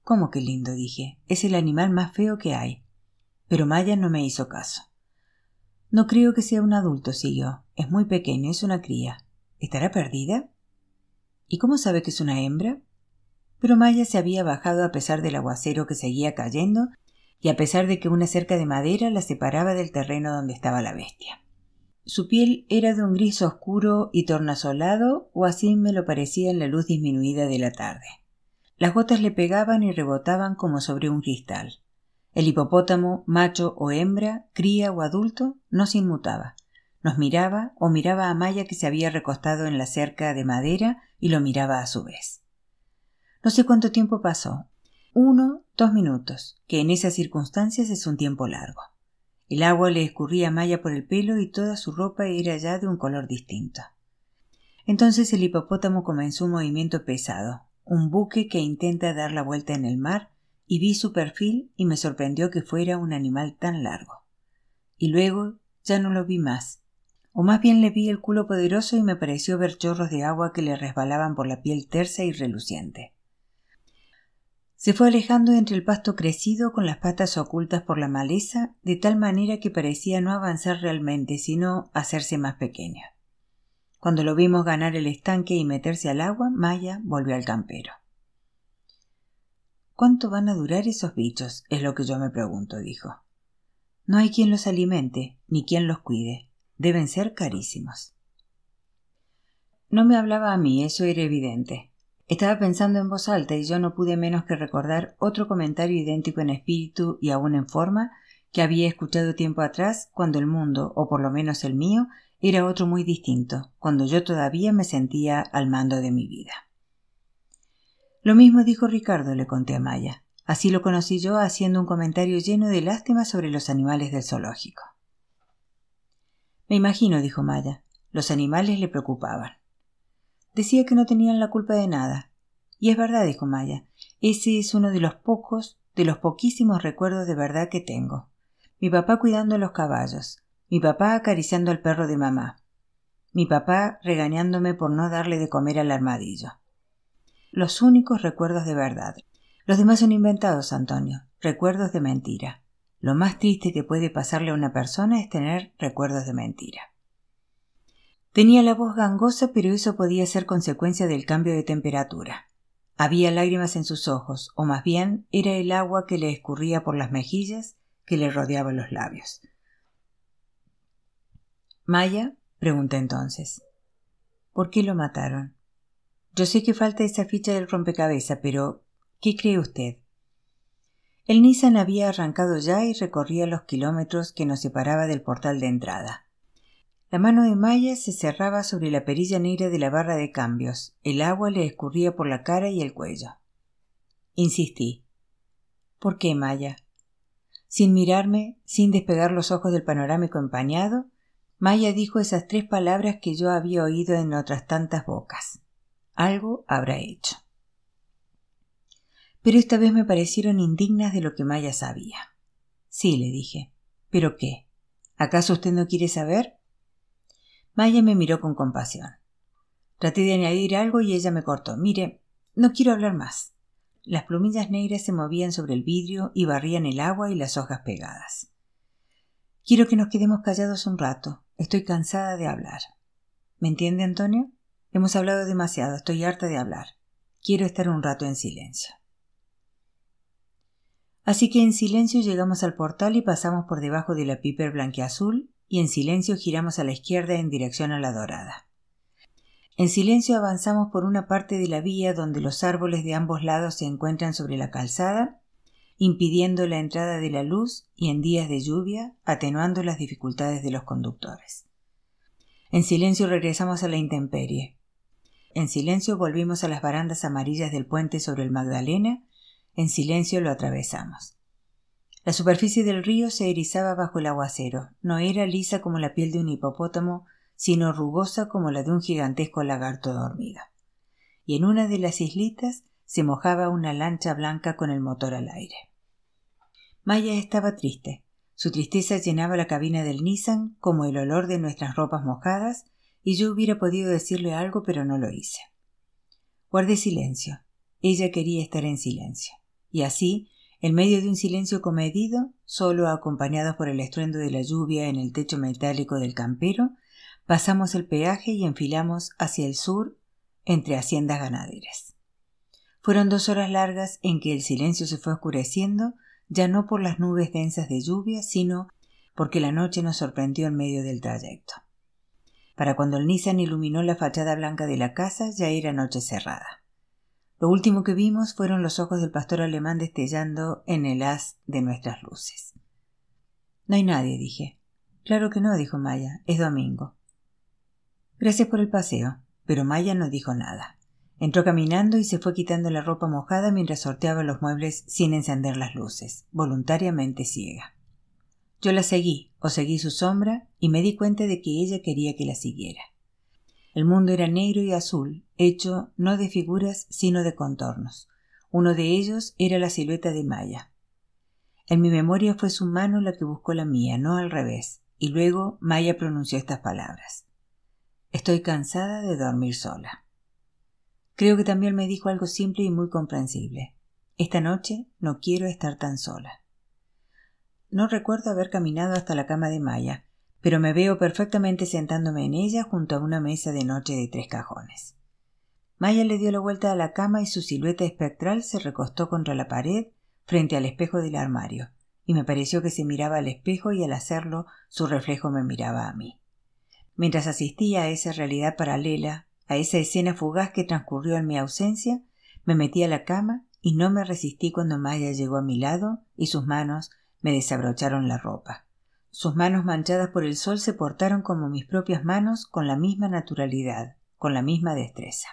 ¿Cómo que lindo? dije. Es el animal más feo que hay. Pero Maya no me hizo caso. No creo que sea un adulto, siguió. Es muy pequeño, es una cría. ¿Estará perdida? ¿Y cómo sabe que es una hembra? Pero Maya se había bajado a pesar del aguacero que seguía cayendo y a pesar de que una cerca de madera la separaba del terreno donde estaba la bestia. Su piel era de un gris oscuro y tornasolado, o así me lo parecía en la luz disminuida de la tarde. Las gotas le pegaban y rebotaban como sobre un cristal. El hipopótamo, macho o hembra, cría o adulto, no se inmutaba. Nos miraba o miraba a Maya que se había recostado en la cerca de madera y lo miraba a su vez. No sé cuánto tiempo pasó. Uno, dos minutos, que en esas circunstancias es un tiempo largo. El agua le escurría a Maya por el pelo y toda su ropa era ya de un color distinto. Entonces el hipopótamo comenzó un movimiento pesado, un buque que intenta dar la vuelta en el mar, y vi su perfil y me sorprendió que fuera un animal tan largo. Y luego ya no lo vi más. O más bien le vi el culo poderoso y me pareció ver chorros de agua que le resbalaban por la piel tersa y reluciente. Se fue alejando entre el pasto crecido con las patas ocultas por la maleza, de tal manera que parecía no avanzar realmente, sino hacerse más pequeño. Cuando lo vimos ganar el estanque y meterse al agua, Maya volvió al campero. ¿Cuánto van a durar esos bichos? es lo que yo me pregunto, dijo. No hay quien los alimente, ni quien los cuide. Deben ser carísimos. No me hablaba a mí, eso era evidente. Estaba pensando en voz alta y yo no pude menos que recordar otro comentario idéntico en espíritu y aún en forma que había escuchado tiempo atrás cuando el mundo, o por lo menos el mío, era otro muy distinto, cuando yo todavía me sentía al mando de mi vida. Lo mismo dijo Ricardo, le conté a Maya. Así lo conocí yo haciendo un comentario lleno de lástima sobre los animales del zoológico. Me imagino, dijo Maya, los animales le preocupaban. Decía que no tenían la culpa de nada. Y es verdad, dijo Maya, ese es uno de los pocos, de los poquísimos recuerdos de verdad que tengo. Mi papá cuidando los caballos, mi papá acariciando al perro de mamá, mi papá regañándome por no darle de comer al armadillo. Los únicos recuerdos de verdad. Los demás son inventados, Antonio, recuerdos de mentira. Lo más triste que puede pasarle a una persona es tener recuerdos de mentira. Tenía la voz gangosa, pero eso podía ser consecuencia del cambio de temperatura. Había lágrimas en sus ojos, o más bien era el agua que le escurría por las mejillas que le rodeaba los labios. Maya, pregunté entonces. ¿Por qué lo mataron? Yo sé que falta esa ficha del rompecabezas, pero ¿qué cree usted? El Nissan había arrancado ya y recorría los kilómetros que nos separaba del portal de entrada. La mano de Maya se cerraba sobre la perilla negra de la barra de cambios. El agua le escurría por la cara y el cuello. Insistí. ¿Por qué, Maya? Sin mirarme, sin despegar los ojos del panorámico empañado, Maya dijo esas tres palabras que yo había oído en otras tantas bocas. Algo habrá hecho. Pero esta vez me parecieron indignas de lo que Maya sabía. Sí, le dije. ¿Pero qué? ¿Acaso usted no quiere saber? Maya me miró con compasión. Traté de añadir algo y ella me cortó. Mire, no quiero hablar más. Las plumillas negras se movían sobre el vidrio y barrían el agua y las hojas pegadas. Quiero que nos quedemos callados un rato. Estoy cansada de hablar. ¿Me entiende, Antonio? Hemos hablado demasiado. Estoy harta de hablar. Quiero estar un rato en silencio. Así que en silencio llegamos al portal y pasamos por debajo de la piper blanqueazul y en silencio giramos a la izquierda en dirección a la dorada. En silencio avanzamos por una parte de la vía donde los árboles de ambos lados se encuentran sobre la calzada impidiendo la entrada de la luz y en días de lluvia atenuando las dificultades de los conductores. En silencio regresamos a la intemperie. En silencio volvimos a las barandas amarillas del puente sobre el Magdalena. En silencio lo atravesamos. La superficie del río se erizaba bajo el aguacero. No era lisa como la piel de un hipopótamo, sino rugosa como la de un gigantesco lagarto dormido. Y en una de las islitas se mojaba una lancha blanca con el motor al aire. Maya estaba triste. Su tristeza llenaba la cabina del Nissan como el olor de nuestras ropas mojadas, y yo hubiera podido decirle algo, pero no lo hice. Guardé silencio. Ella quería estar en silencio. Y así, en medio de un silencio comedido, solo acompañados por el estruendo de la lluvia en el techo metálico del campero, pasamos el peaje y enfilamos hacia el sur entre haciendas ganaderas. Fueron dos horas largas en que el silencio se fue oscureciendo ya no por las nubes densas de lluvia, sino porque la noche nos sorprendió en medio del trayecto. Para cuando el Nissan iluminó la fachada blanca de la casa ya era noche cerrada. Lo último que vimos fueron los ojos del pastor alemán destellando en el haz de nuestras luces. No hay nadie, dije. Claro que no, dijo Maya. Es domingo. Gracias por el paseo. Pero Maya no dijo nada. Entró caminando y se fue quitando la ropa mojada mientras sorteaba los muebles sin encender las luces, voluntariamente ciega. Yo la seguí, o seguí su sombra, y me di cuenta de que ella quería que la siguiera. El mundo era negro y azul, hecho no de figuras, sino de contornos. Uno de ellos era la silueta de Maya. En mi memoria fue su mano la que buscó la mía, no al revés, y luego Maya pronunció estas palabras. Estoy cansada de dormir sola. Creo que también me dijo algo simple y muy comprensible. Esta noche no quiero estar tan sola. No recuerdo haber caminado hasta la cama de Maya, pero me veo perfectamente sentándome en ella junto a una mesa de noche de tres cajones. Maya le dio la vuelta a la cama y su silueta espectral se recostó contra la pared frente al espejo del armario, y me pareció que se miraba al espejo y al hacerlo su reflejo me miraba a mí. Mientras asistía a esa realidad paralela, a esa escena fugaz que transcurrió en mi ausencia, me metí a la cama y no me resistí cuando Maya llegó a mi lado y sus manos me desabrocharon la ropa. Sus manos manchadas por el sol se portaron como mis propias manos con la misma naturalidad, con la misma destreza.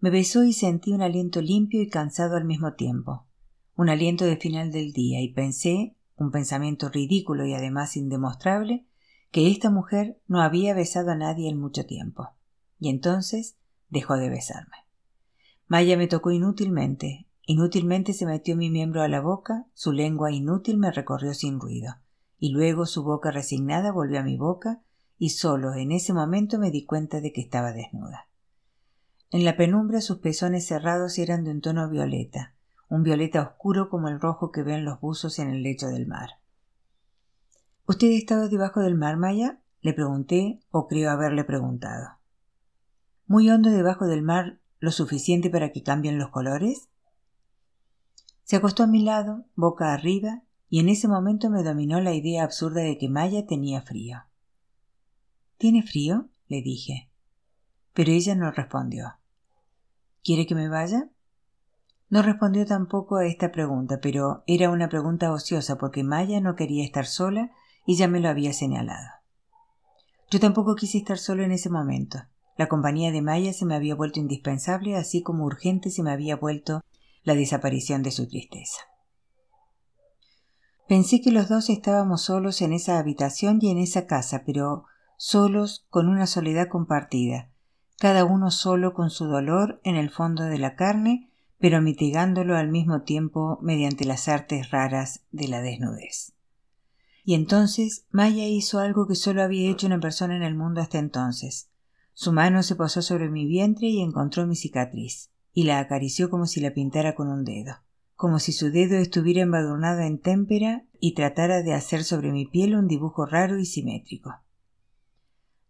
Me besó y sentí un aliento limpio y cansado al mismo tiempo, un aliento de final del día, y pensé, un pensamiento ridículo y además indemostrable, que esta mujer no había besado a nadie en mucho tiempo y entonces dejó de besarme. Maya me tocó inútilmente, inútilmente se metió mi miembro a la boca, su lengua inútil me recorrió sin ruido, y luego su boca resignada volvió a mi boca, y solo en ese momento me di cuenta de que estaba desnuda. En la penumbra sus pezones cerrados eran de un tono violeta, un violeta oscuro como el rojo que ven los buzos en el lecho del mar. ¿Usted ha estado debajo del mar, Maya? le pregunté, o creo haberle preguntado. ¿Muy hondo debajo del mar lo suficiente para que cambien los colores? Se acostó a mi lado, boca arriba, y en ese momento me dominó la idea absurda de que Maya tenía frío. ¿Tiene frío? le dije. Pero ella no respondió. ¿Quiere que me vaya? No respondió tampoco a esta pregunta, pero era una pregunta ociosa porque Maya no quería estar sola y ya me lo había señalado. Yo tampoco quise estar solo en ese momento. La compañía de Maya se me había vuelto indispensable, así como urgente se me había vuelto la desaparición de su tristeza. Pensé que los dos estábamos solos en esa habitación y en esa casa, pero solos con una soledad compartida, cada uno solo con su dolor en el fondo de la carne, pero mitigándolo al mismo tiempo mediante las artes raras de la desnudez. Y entonces Maya hizo algo que solo había hecho una persona en el mundo hasta entonces. Su mano se posó sobre mi vientre y encontró mi cicatriz, y la acarició como si la pintara con un dedo, como si su dedo estuviera embadurnado en témpera y tratara de hacer sobre mi piel un dibujo raro y simétrico.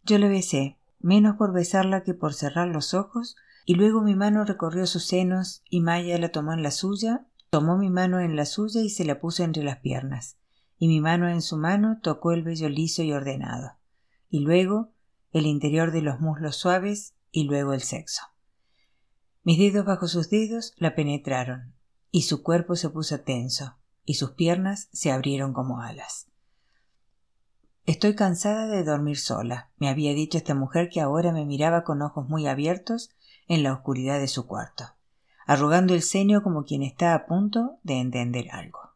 Yo le besé, menos por besarla que por cerrar los ojos, y luego mi mano recorrió sus senos y Maya la tomó en la suya, tomó mi mano en la suya y se la puso entre las piernas, y mi mano en su mano tocó el vello liso y ordenado, y luego el interior de los muslos suaves y luego el sexo. Mis dedos bajo sus dedos la penetraron, y su cuerpo se puso tenso, y sus piernas se abrieron como alas. Estoy cansada de dormir sola, me había dicho esta mujer que ahora me miraba con ojos muy abiertos en la oscuridad de su cuarto, arrugando el ceño como quien está a punto de entender algo.